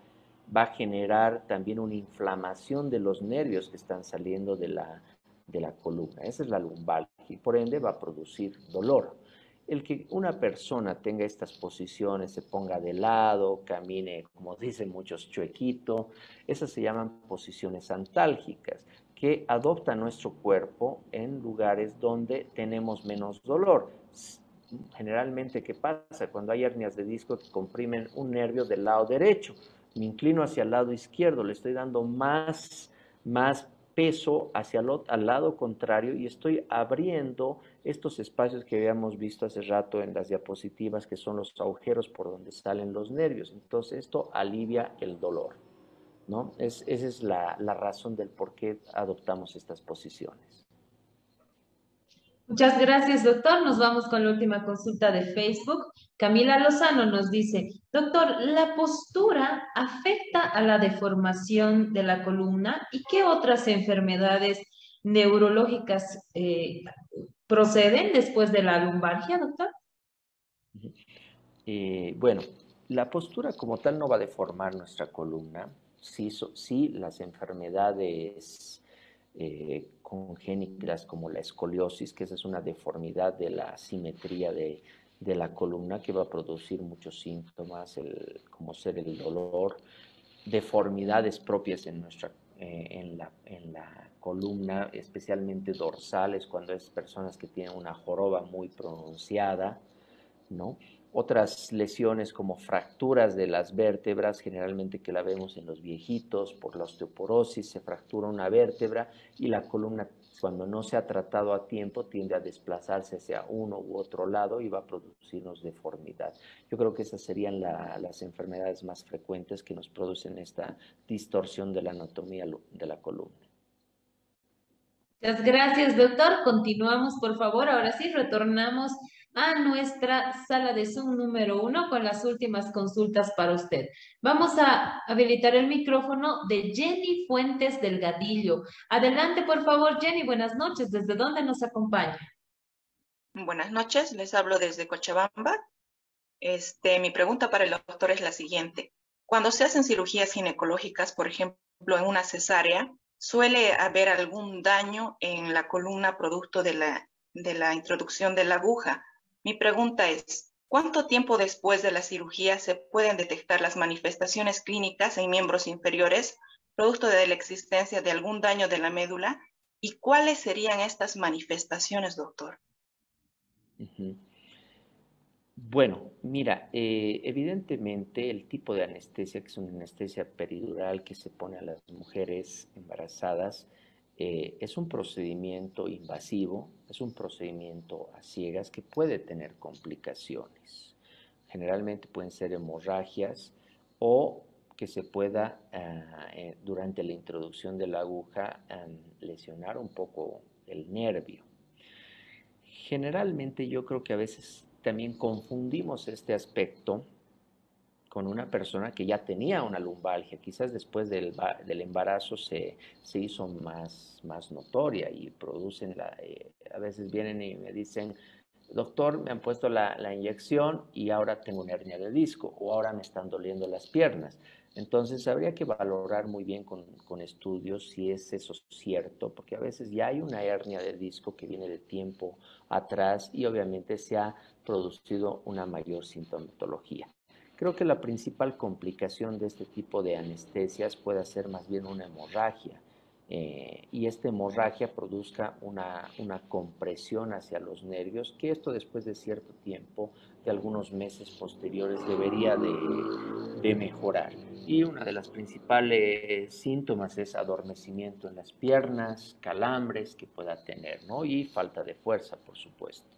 va a generar también una inflamación de los nervios que están saliendo de la, de la columna. Esa es la lumbalgia y por ende va a producir dolor. El que una persona tenga estas posiciones, se ponga de lado, camine, como (laughs) dicen muchos, chuequito, esas se llaman posiciones antálgicas, que adopta nuestro cuerpo en lugares donde tenemos menos dolor. Generalmente, ¿qué pasa? Cuando hay hernias de disco que comprimen un nervio del lado derecho, me inclino hacia el lado izquierdo, le estoy dando más, más peso hacia el, al lado contrario y estoy abriendo estos espacios que habíamos visto hace rato en las diapositivas, que son los agujeros por donde salen los nervios. Entonces, esto alivia el dolor. ¿no? Es, esa es la razón del por qué adoptamos estas posiciones.
Muchas gracias, doctor. Nos vamos con la última consulta de Facebook. Camila Lozano nos dice, doctor, ¿la postura afecta a la deformación de la columna y qué otras enfermedades neurológicas eh, proceden después de la lumbalgia, doctor?
Eh, bueno, la postura como tal no va a deformar nuestra columna. Sí, sí las enfermedades eh, congénitas como la escoliosis, que esa es una deformidad de la simetría de, de la columna que va a producir muchos síntomas, como ser el dolor, deformidades propias en, nuestra, eh, en, la, en la columna, especialmente dorsales, cuando es personas que tienen una joroba muy pronunciada, ¿no? Otras lesiones como fracturas de las vértebras, generalmente que la vemos en los viejitos por la osteoporosis, se fractura una vértebra y la columna cuando no se ha tratado a tiempo tiende a desplazarse hacia uno u otro lado y va a producirnos deformidad. Yo creo que esas serían las enfermedades más frecuentes que nos producen esta distorsión de la anatomía de la columna.
Muchas gracias, doctor. Continuamos, por favor. Ahora sí, retornamos a nuestra sala de Zoom número uno con las últimas consultas para usted. Vamos a habilitar el micrófono de Jenny Fuentes Delgadillo. Adelante, por favor, Jenny. Buenas noches. ¿Desde dónde nos acompaña?
Buenas noches. Les hablo desde Cochabamba. Este, mi pregunta para el doctor es la siguiente. Cuando se hacen cirugías ginecológicas, por ejemplo, en una cesárea, suele haber algún daño en la columna producto de la, de la introducción de la aguja. Mi pregunta es, ¿cuánto tiempo después de la cirugía se pueden detectar las manifestaciones clínicas en miembros inferiores producto de la existencia de algún daño de la médula? ¿Y cuáles serían estas manifestaciones, doctor?
Bueno, mira, eh, evidentemente el tipo de anestesia, que es una anestesia peridural que se pone a las mujeres embarazadas, eh, es un procedimiento invasivo, es un procedimiento a ciegas que puede tener complicaciones. Generalmente pueden ser hemorragias o que se pueda eh, durante la introducción de la aguja lesionar un poco el nervio. Generalmente yo creo que a veces también confundimos este aspecto con una persona que ya tenía una lumbalgia, quizás después del, embarazo se, hizo más, más notoria y producen, la, eh, a veces vienen y me dicen, doctor, me han puesto la, la, inyección y ahora tengo una hernia de disco o ahora me están doliendo las piernas. Entonces habría que valorar muy bien con, estudios si es eso cierto, porque a veces ya hay una hernia de disco que viene de tiempo atrás y obviamente se ha producido una mayor sintomatología. Creo que la principal complicación de este tipo de anestesias puede ser más bien una hemorragia. Eh, y esta hemorragia produzca una, compresión hacia los nervios, que esto después de cierto tiempo, de algunos meses posteriores, debería de, mejorar. Y una de las principales síntomas es adormecimiento en las piernas, calambres que pueda tener, ¿no? Y falta de fuerza, por supuesto.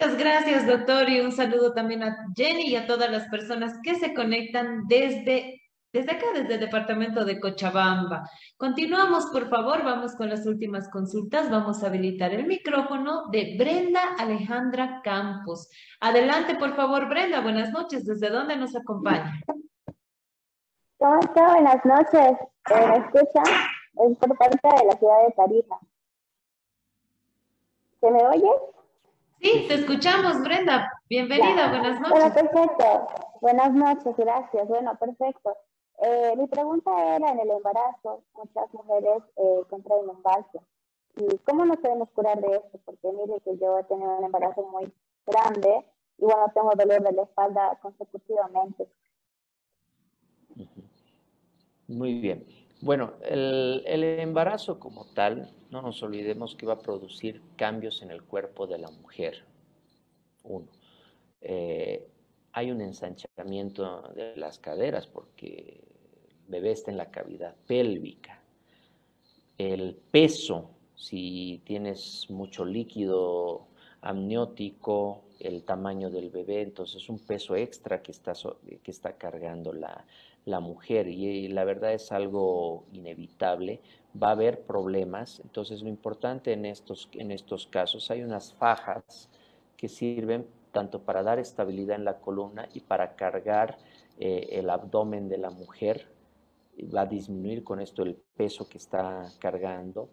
Muchas gracias, doctor, y un saludo también a Jenny y a todas las personas que se conectan desde desde acá, desde el departamento de Cochabamba. Continuamos, por favor, vamos con las últimas consultas. Vamos a habilitar el micrófono de Brenda Alejandra Campos. Adelante, por favor, Brenda. Buenas noches. ¿Desde dónde nos acompaña?
¿Cómo está? Buenas noches. Eh, ¿Me escuchan? Es por parte de la ciudad de Tarija. ¿Se me oye?
Sí, te escuchamos, Brenda. Bienvenida, buenas noches.
Bueno, perfecto. Buenas noches, gracias. Bueno, perfecto. Eh, mi pregunta era en el embarazo, muchas mujeres eh, contraen lumbalgia. ¿Y cómo nos podemos curar de esto? Porque mire que yo he tenido un embarazo muy grande y bueno, tengo dolor de la espalda consecutivamente.
Muy bien. Bueno, el, embarazo como tal, no nos olvidemos que va a producir cambios en el cuerpo de la mujer. Uno. Eh, hay un ensanchamiento de las caderas porque el bebé está en la cavidad pélvica. El peso, si tienes mucho líquido amniótico, el tamaño del bebé, entonces un peso extra que está, que está cargando la, la mujer y, la verdad es algo inevitable, va a haber problemas, entonces lo importante en estos, en estos casos hay unas fajas que sirven tanto para dar estabilidad en la columna y para cargar eh, el abdomen de la mujer. Va a disminuir con esto el peso que está cargando.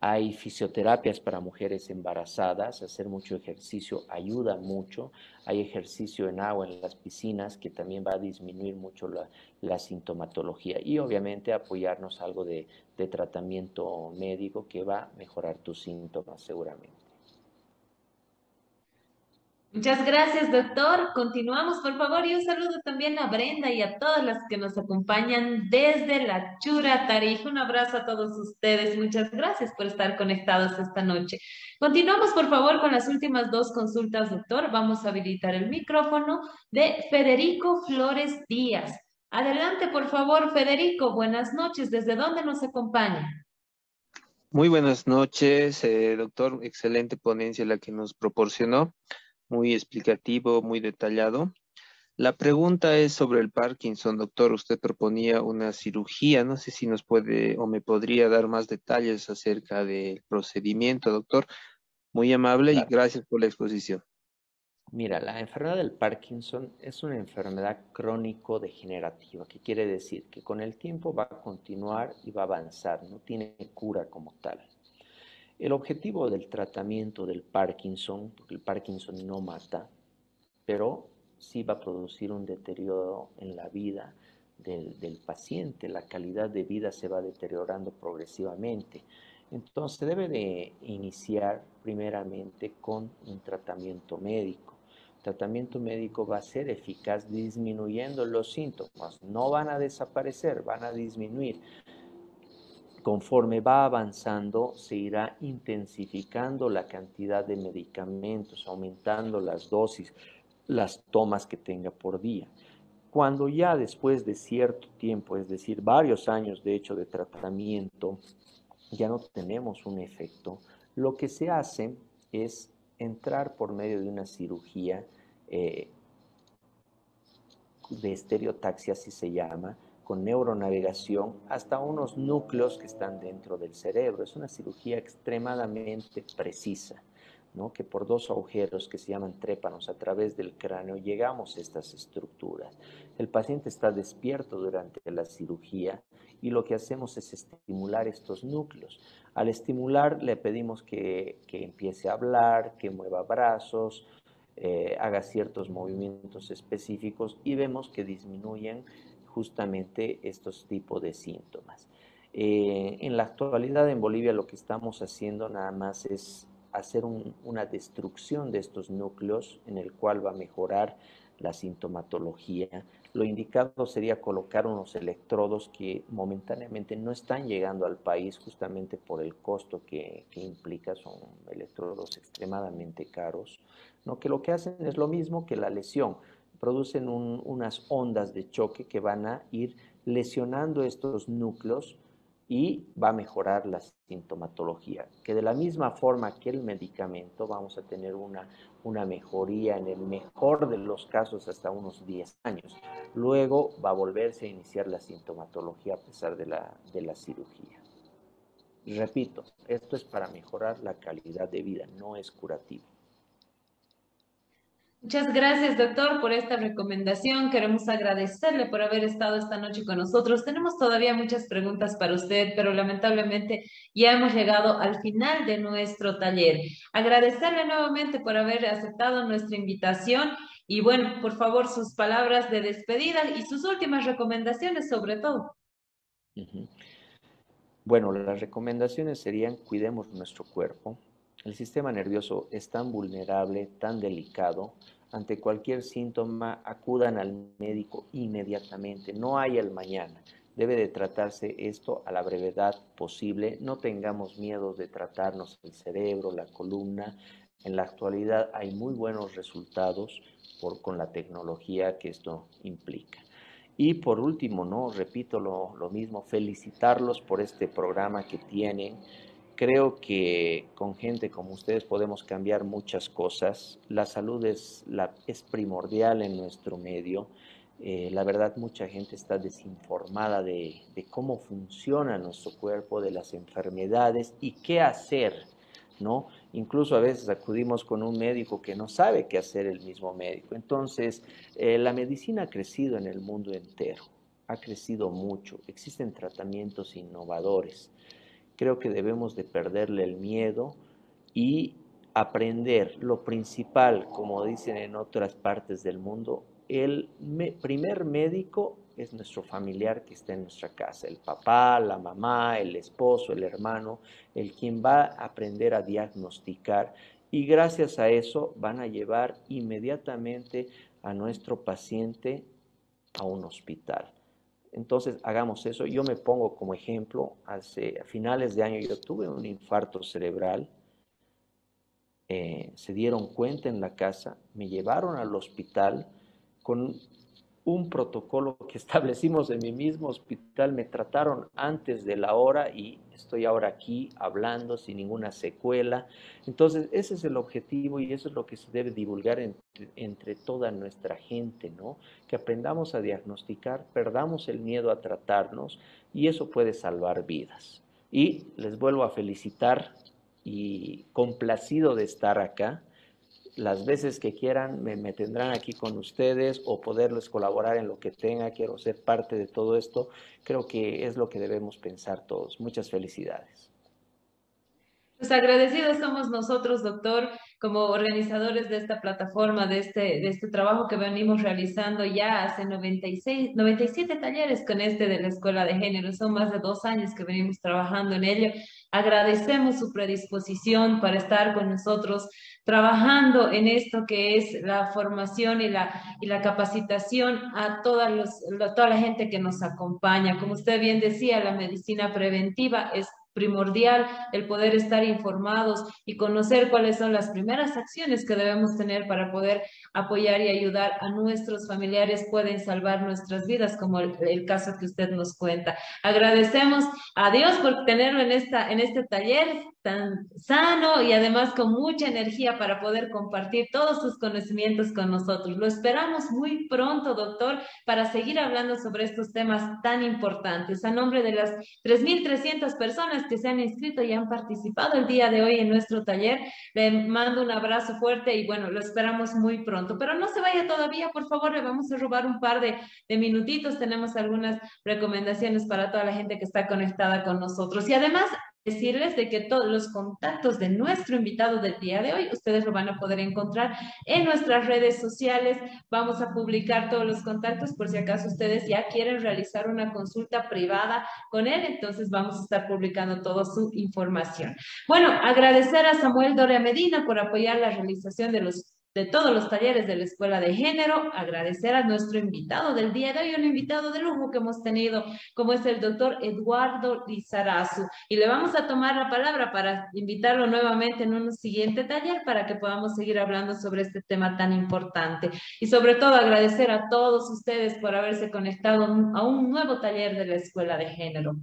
Hay fisioterapias para mujeres embarazadas, hacer mucho ejercicio ayuda mucho. Hay ejercicio en agua en las piscinas que también va a disminuir mucho la, sintomatología y obviamente apoyarnos algo de tratamiento médico que va a mejorar tus síntomas seguramente.
Muchas gracias, doctor. Continuamos, por favor, y un saludo también a Brenda y a todas las que nos acompañan desde la Chura Tarija. Un abrazo a todos ustedes. Muchas gracias por estar conectados esta noche. Continuamos, por favor, con las últimas dos consultas, doctor. Vamos a habilitar el micrófono de Federico Flores Díaz. Adelante, por favor, Federico. Buenas noches. ¿Desde dónde nos acompaña?
Muy buenas noches, eh, doctor. Excelente ponencia la que nos proporcionó muy explicativo, muy detallado. La pregunta es sobre el Parkinson, doctor. Usted proponía una cirugía. No sé si nos puede o me podría dar más detalles acerca del procedimiento, doctor. Muy amable y gracias por la exposición.
Mira, la enfermedad del Parkinson es una enfermedad crónico-degenerativa, que quiere decir que con el tiempo va a continuar y va a avanzar, no tiene cura como tal. El objetivo del tratamiento del Parkinson, porque el Parkinson no mata, pero sí va a producir un deterioro en la vida del, paciente, la calidad de vida se va deteriorando progresivamente. Entonces debe de iniciar primeramente con un tratamiento médico. El tratamiento médico va a ser eficaz disminuyendo los síntomas. No van a desaparecer, van a disminuir conforme va avanzando, se irá intensificando la cantidad de medicamentos, aumentando las dosis, las tomas que tenga por día. Cuando ya después de cierto tiempo, es decir, varios años de hecho de tratamiento, ya no tenemos un efecto. Lo que se hace es entrar por medio de una cirugía eh, de estereotaxia, así se llama, con neuronavegación hasta unos núcleos que están dentro del cerebro. Es una cirugía extremadamente precisa, ¿no? que por dos agujeros que se llaman trépanos a través del cráneo llegamos a estas estructuras. El paciente está despierto durante la cirugía y lo que hacemos es estimular estos núcleos. Al estimular le pedimos que, que empiece a hablar, que mueva brazos, eh, haga ciertos movimientos específicos y vemos que disminuyen justamente estos tipos de síntomas. Eh, en la actualidad en Bolivia lo que estamos haciendo nada más es hacer una destrucción de estos núcleos en el cual va a mejorar la sintomatología. Lo indicado sería colocar unos electrodos que momentáneamente no están llegando al país justamente por el costo que, que implica, son electrodos extremadamente caros, ¿no? que lo que hacen es lo mismo que la lesión, producen unas ondas de choque que van a ir lesionando estos núcleos y va a mejorar la sintomatología. Que de la misma forma que el medicamento vamos a tener una, una mejoría en el mejor de los casos hasta unos 10 años. Luego va a volverse a iniciar la sintomatología a pesar de la, de la cirugía. Repito, esto es para mejorar la calidad de vida, no es curativo.
Muchas gracias, doctor, por esta recomendación. Queremos agradecerle por haber estado esta noche con nosotros. Tenemos todavía muchas preguntas para usted, pero lamentablemente ya hemos llegado al final de nuestro taller. Agradecerle nuevamente por haber aceptado nuestra invitación y bueno, por favor, sus palabras de despedida y sus últimas recomendaciones sobre todo.
Bueno, las recomendaciones serían cuidemos nuestro cuerpo, el sistema nervioso es tan vulnerable, tan delicado, ante cualquier síntoma acudan al médico inmediatamente, no hay el mañana. Debe de tratarse esto a la brevedad posible, no tengamos miedo de tratarnos el cerebro, la columna. En la actualidad hay muy buenos resultados con la tecnología que esto implica. Y por último, no repito lo mismo, felicitarlos por este programa que tienen Creo que con gente como ustedes podemos cambiar muchas cosas. La salud es, la, es primordial en nuestro medio. Eh, la verdad, mucha gente está desinformada de, cómo funciona nuestro cuerpo, de las enfermedades y qué hacer, ¿no? Incluso a veces acudimos con un médico que no sabe qué hacer el mismo médico. Entonces, eh, la medicina ha crecido en el mundo entero, ha crecido mucho. Existen tratamientos innovadores creo que debemos de perderle el miedo y aprender lo principal, como dicen en otras partes del mundo, el primer médico es nuestro familiar que está en nuestra casa, el papá, la mamá, el esposo, el hermano, el quien va a aprender a diagnosticar y gracias a eso van a llevar inmediatamente a nuestro paciente a un hospital. Entonces, hagamos eso. Yo me pongo como ejemplo, hace a finales de año yo tuve un infarto cerebral, eh, se dieron cuenta en la casa, me llevaron al hospital con un protocolo que establecimos en mi mismo hospital, me trataron antes de la hora y estoy ahora aquí hablando sin ninguna secuela. Entonces, ese es el objetivo y eso es lo que se debe divulgar entre, toda nuestra gente, ¿no? Que aprendamos a diagnosticar, perdamos el miedo a tratarnos y eso puede salvar vidas. Y les vuelvo a felicitar y complacido de estar acá las veces que quieran me, tendrán aquí con ustedes o poderles colaborar en lo que tenga, quiero ser parte de todo esto, creo que es lo que debemos pensar todos. Muchas felicidades.
Pues agradecidos somos nosotros, doctor, como organizadores de esta plataforma, de este, de este trabajo que venimos realizando ya hace 96, 97 talleres con este de la Escuela de Género. Son más de dos años que venimos trabajando en ello. Agradecemos su predisposición para estar con nosotros trabajando en esto que es la formación y la, y la capacitación a toda, los, toda la gente que nos acompaña. Como usted bien decía, la medicina preventiva es primordial el poder estar informados y conocer cuáles son las primeras acciones que debemos tener para poder apoyar y ayudar a nuestros familiares, pueden salvar nuestras vidas, como el, caso que usted nos cuenta. Agradecemos a Dios por tenerlo en, esta, en este taller tan sano y además con mucha energía para poder compartir todos sus conocimientos con nosotros. Lo esperamos muy pronto, doctor, para seguir hablando sobre estos temas tan importantes. A nombre de las 3.300 personas que se han inscrito y han participado el día de hoy en nuestro taller, le mando un abrazo fuerte y bueno, lo esperamos muy pronto. Pero no se vaya todavía, por favor, le vamos a robar un par de, de minutitos. Tenemos algunas recomendaciones para toda la gente que está conectada con nosotros. Y además, decirles de que todos los contactos de nuestro invitado del día de hoy, ustedes lo van a poder encontrar en nuestras redes sociales. Vamos a publicar todos los contactos por si acaso ustedes ya quieren realizar una consulta privada con él, entonces vamos a estar publicando toda su información. Bueno, agradecer a Samuel Doria Medina por apoyar la realización de los de todos los talleres de la Escuela de Género, agradecer a nuestro invitado del día de hoy, un invitado de lujo que hemos tenido, como es el doctor Eduardo Lizarazu. Y le vamos a tomar la palabra para invitarlo nuevamente en un siguiente taller para que podamos seguir hablando sobre este tema tan importante. Y sobre todo agradecer a todos ustedes por haberse conectado a un nuevo taller de la Escuela de Género.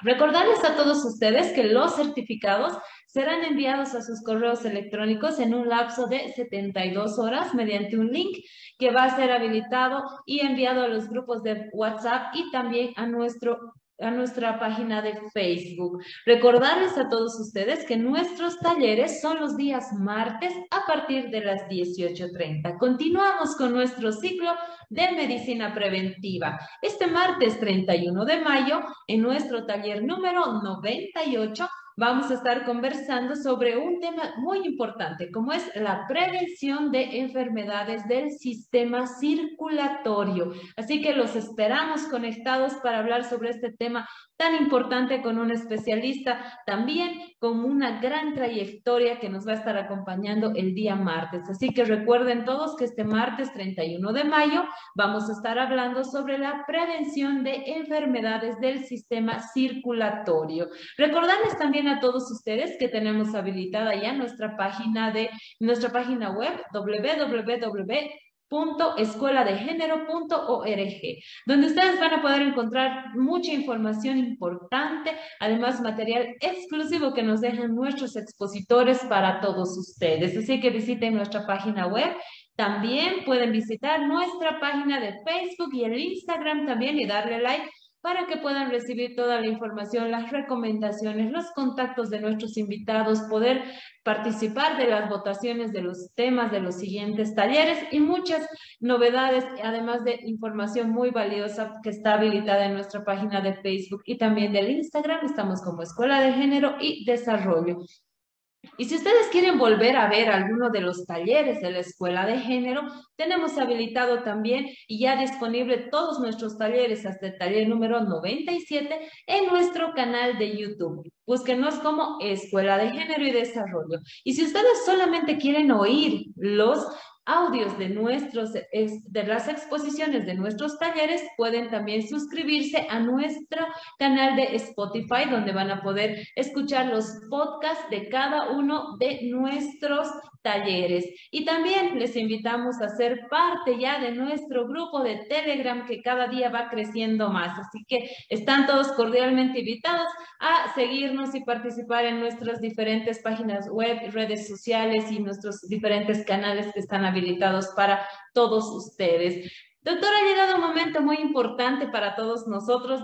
Recordarles a todos ustedes que los certificados serán enviados a sus correos electrónicos en un lapso de 72 horas mediante un link que va a ser habilitado y enviado a los grupos de WhatsApp y también a nuestro a nuestra página de Facebook. Recordarles a todos ustedes que nuestros talleres son los días martes a partir de las 18.30. Continuamos con nuestro ciclo de medicina preventiva. Este martes 31 de mayo, en nuestro taller número 98, vamos a estar conversando sobre un tema muy importante, como es la prevención de enfermedades del sistema circulatorio. Así que los esperamos conectados para hablar sobre este tema tan importante con un especialista, también con una gran trayectoria que nos va a estar acompañando el día martes. Así que recuerden todos que este martes 31 de mayo vamos a estar hablando sobre la prevención de enfermedades del sistema circulatorio. Recordarles también a todos ustedes que tenemos habilitada ya nuestra página de nuestra página web www www.escueladegénero.org, donde ustedes van a poder encontrar mucha información importante, además material exclusivo que nos dejan nuestros expositores para todos ustedes. Así que visiten nuestra página web. También pueden visitar nuestra página de Facebook y el Instagram también y darle like para que puedan recibir toda la información, las recomendaciones, los contactos de nuestros invitados, poder participar de las votaciones de los temas de los siguientes talleres y muchas novedades, además de información muy valiosa que está habilitada en nuestra página de Facebook y también del Instagram. Estamos como Escuela de Género y Desarrollo. Y si ustedes quieren volver a ver alguno de los talleres de la Escuela de Género, tenemos habilitado también y ya disponible todos nuestros talleres hasta el taller número 97 en nuestro canal de YouTube. Búsquenos como Escuela de Género y Desarrollo. Y si ustedes solamente quieren oír los audios de, nuestros, de las exposiciones de nuestros talleres, pueden también suscribirse a nuestro canal de Spotify, donde van a poder escuchar los podcasts de cada uno de nuestros talleres. Y también les invitamos a ser parte ya de nuestro grupo de Telegram que cada día va creciendo más. Así que están todos cordialmente invitados a seguirnos y participar en nuestras diferentes páginas web, redes sociales y nuestros diferentes canales que están habilitados para todos ustedes. Doctor, ha llegado un momento muy importante para todos nosotros.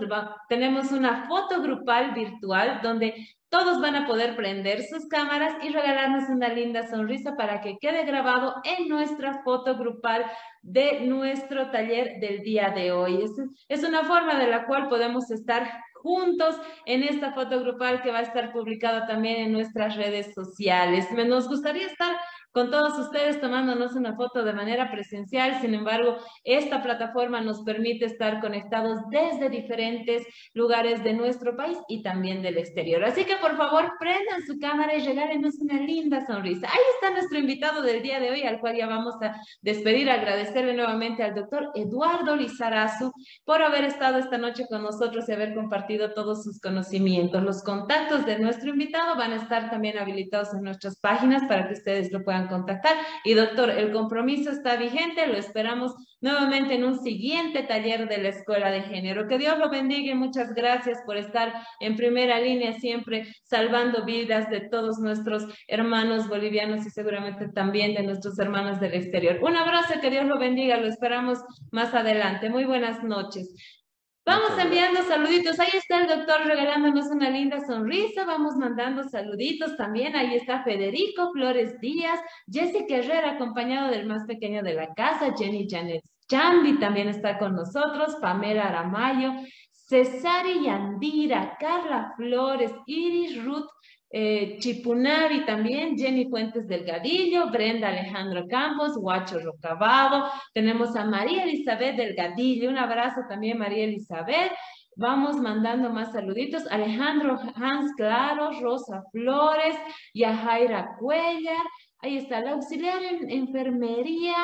Tenemos una foto grupal virtual donde todos van a poder prender sus cámaras y regalarnos una linda sonrisa para que quede grabado en nuestra foto grupal de nuestro taller del día de hoy. Es, una forma de la cual podemos estar juntos en esta foto grupal que va a estar publicada también en nuestras redes sociales. Nos gustaría estar con todos ustedes tomándonos una foto de manera presencial. Sin embargo, esta plataforma nos permite estar conectados desde diferentes lugares de nuestro país y también del exterior. Así que por favor, prendan su cámara y regálenos una linda sonrisa. Ahí está nuestro invitado del día de hoy, al cual ya vamos a despedir. Agradecerle nuevamente al doctor Eduardo Lizarazu por haber estado esta noche con nosotros y haber compartido todos sus conocimientos. Los contactos de nuestro invitado van a estar también habilitados en nuestras páginas para que ustedes lo puedan contactar. Y doctor, el compromiso está vigente, lo esperamos nuevamente en un siguiente taller de la Escuela de Género. Que Dios lo bendiga y muchas gracias por estar en primera línea siempre salvando vidas de todos nuestros hermanos bolivianos y seguramente también de nuestros hermanos del exterior. Un abrazo, que Dios lo bendiga, lo esperamos más adelante. Muy buenas noches. Vamos enviando saluditos. Ahí está el doctor regalándonos una linda sonrisa. Vamos mandando saluditos también. Ahí está Federico Flores Díaz, Jessica Herrera, acompañado del más pequeño de la casa, Jenny Janet Chambi también está con nosotros, Pamela Aramayo, Cesari Yandira, Carla Flores, Iris Ruth eh, Chipunavi también, Jenny Fuentes Delgadillo, Brenda Alejandro Campos, Guacho Rocabado, tenemos a María Elizabeth Delgadillo, un abrazo también María Elizabeth, Vamos mandando más saluditos. Alejandro Hans Claro, Rosa Flores, Yajaira Cuellar. Ahí está la auxiliar en enfermería.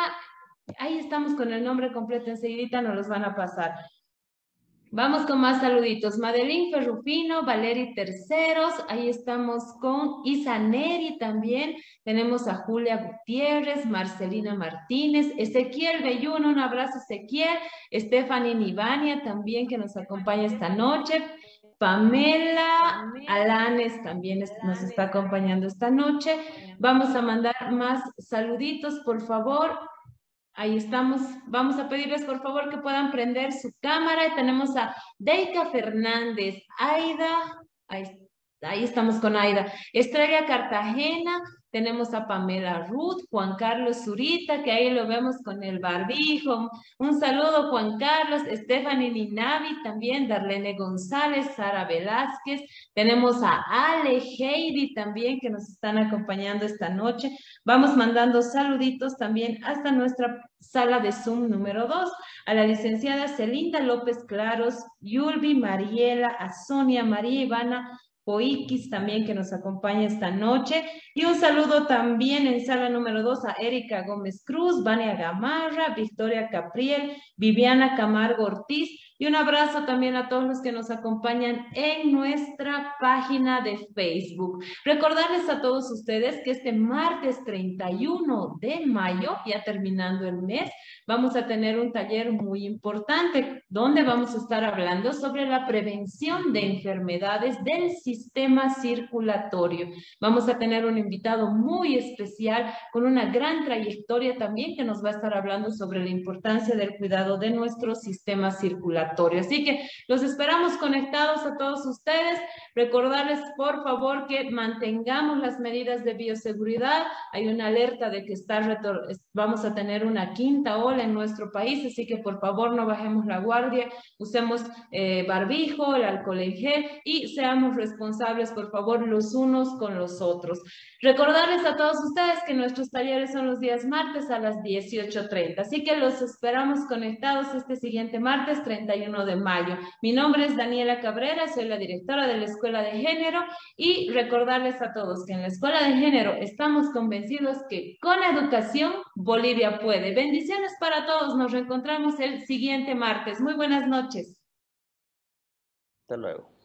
Ahí estamos con el nombre completo. Enseguida nos los van a pasar. Vamos con más saluditos. Madeline Ferrufino, Valeri Terceros, ahí estamos con Isa Neri también. Tenemos a Julia Gutiérrez, Marcelina Martínez, Ezequiel Belluno, un abrazo Ezequiel, Stephanie Nivania también que nos acompaña esta noche. Pamela Alanes también nos está acompañando esta noche. Vamos a mandar más saluditos, por favor. Ahí estamos. Vamos a pedirles por favor que puedan prender su cámara. Tenemos a Deika Fernández, Aida, ahí, ahí estamos con Aida, Estrella Cartagena, tenemos a Pamela Ruth, Juan Carlos Zurita, que ahí lo vemos con el barbijo. Un saludo, Juan Carlos, Stephanie Ninavi, también Darlene González, Sara Velázquez. Tenemos a Ale Heidi también, que nos están acompañando esta noche. Vamos mandando saluditos también hasta nuestra sala de Zoom número 2, a la licenciada Celinda López Claros, Yulvi Mariela, a Sonia María Ivana, Oikis también que nos acompaña esta noche. Y un saludo también en sala número dos a Erika Gómez Cruz, Vania Gamarra, Victoria Capriel, Viviana Camargo Ortiz y un abrazo también a todos los que nos acompañan en nuestra página de Facebook. Recordarles a todos ustedes que este martes 31 de mayo, ya terminando el mes, vamos a tener un taller muy importante donde vamos a estar hablando sobre la prevención de enfermedades del sistema circulatorio. Vamos a tener un invitado muy especial con una gran trayectoria también que nos va a estar hablando sobre la importancia del cuidado de nuestro sistema circulatorio. Así que los esperamos conectados a todos ustedes. Recordarles, por favor, que mantengamos las medidas de bioseguridad. Hay una alerta de que está vamos a tener una quinta ola en nuestro país, así que por favor no bajemos la guardia, usemos eh, barbijo, el alcohol en gel y seamos responsables, por favor, los unos con los otros. Recordarles a todos ustedes que nuestros talleres son los días martes a las 18.30, así que los esperamos conectados este siguiente martes 31 de mayo. Mi nombre es Daniela Cabrera, soy la directora de la Escuela de Género y recordarles a todos que en la Escuela de Género estamos convencidos que con educación Bolivia puede. Bendiciones para todos, nos reencontramos el siguiente martes. Muy buenas noches.
Hasta luego.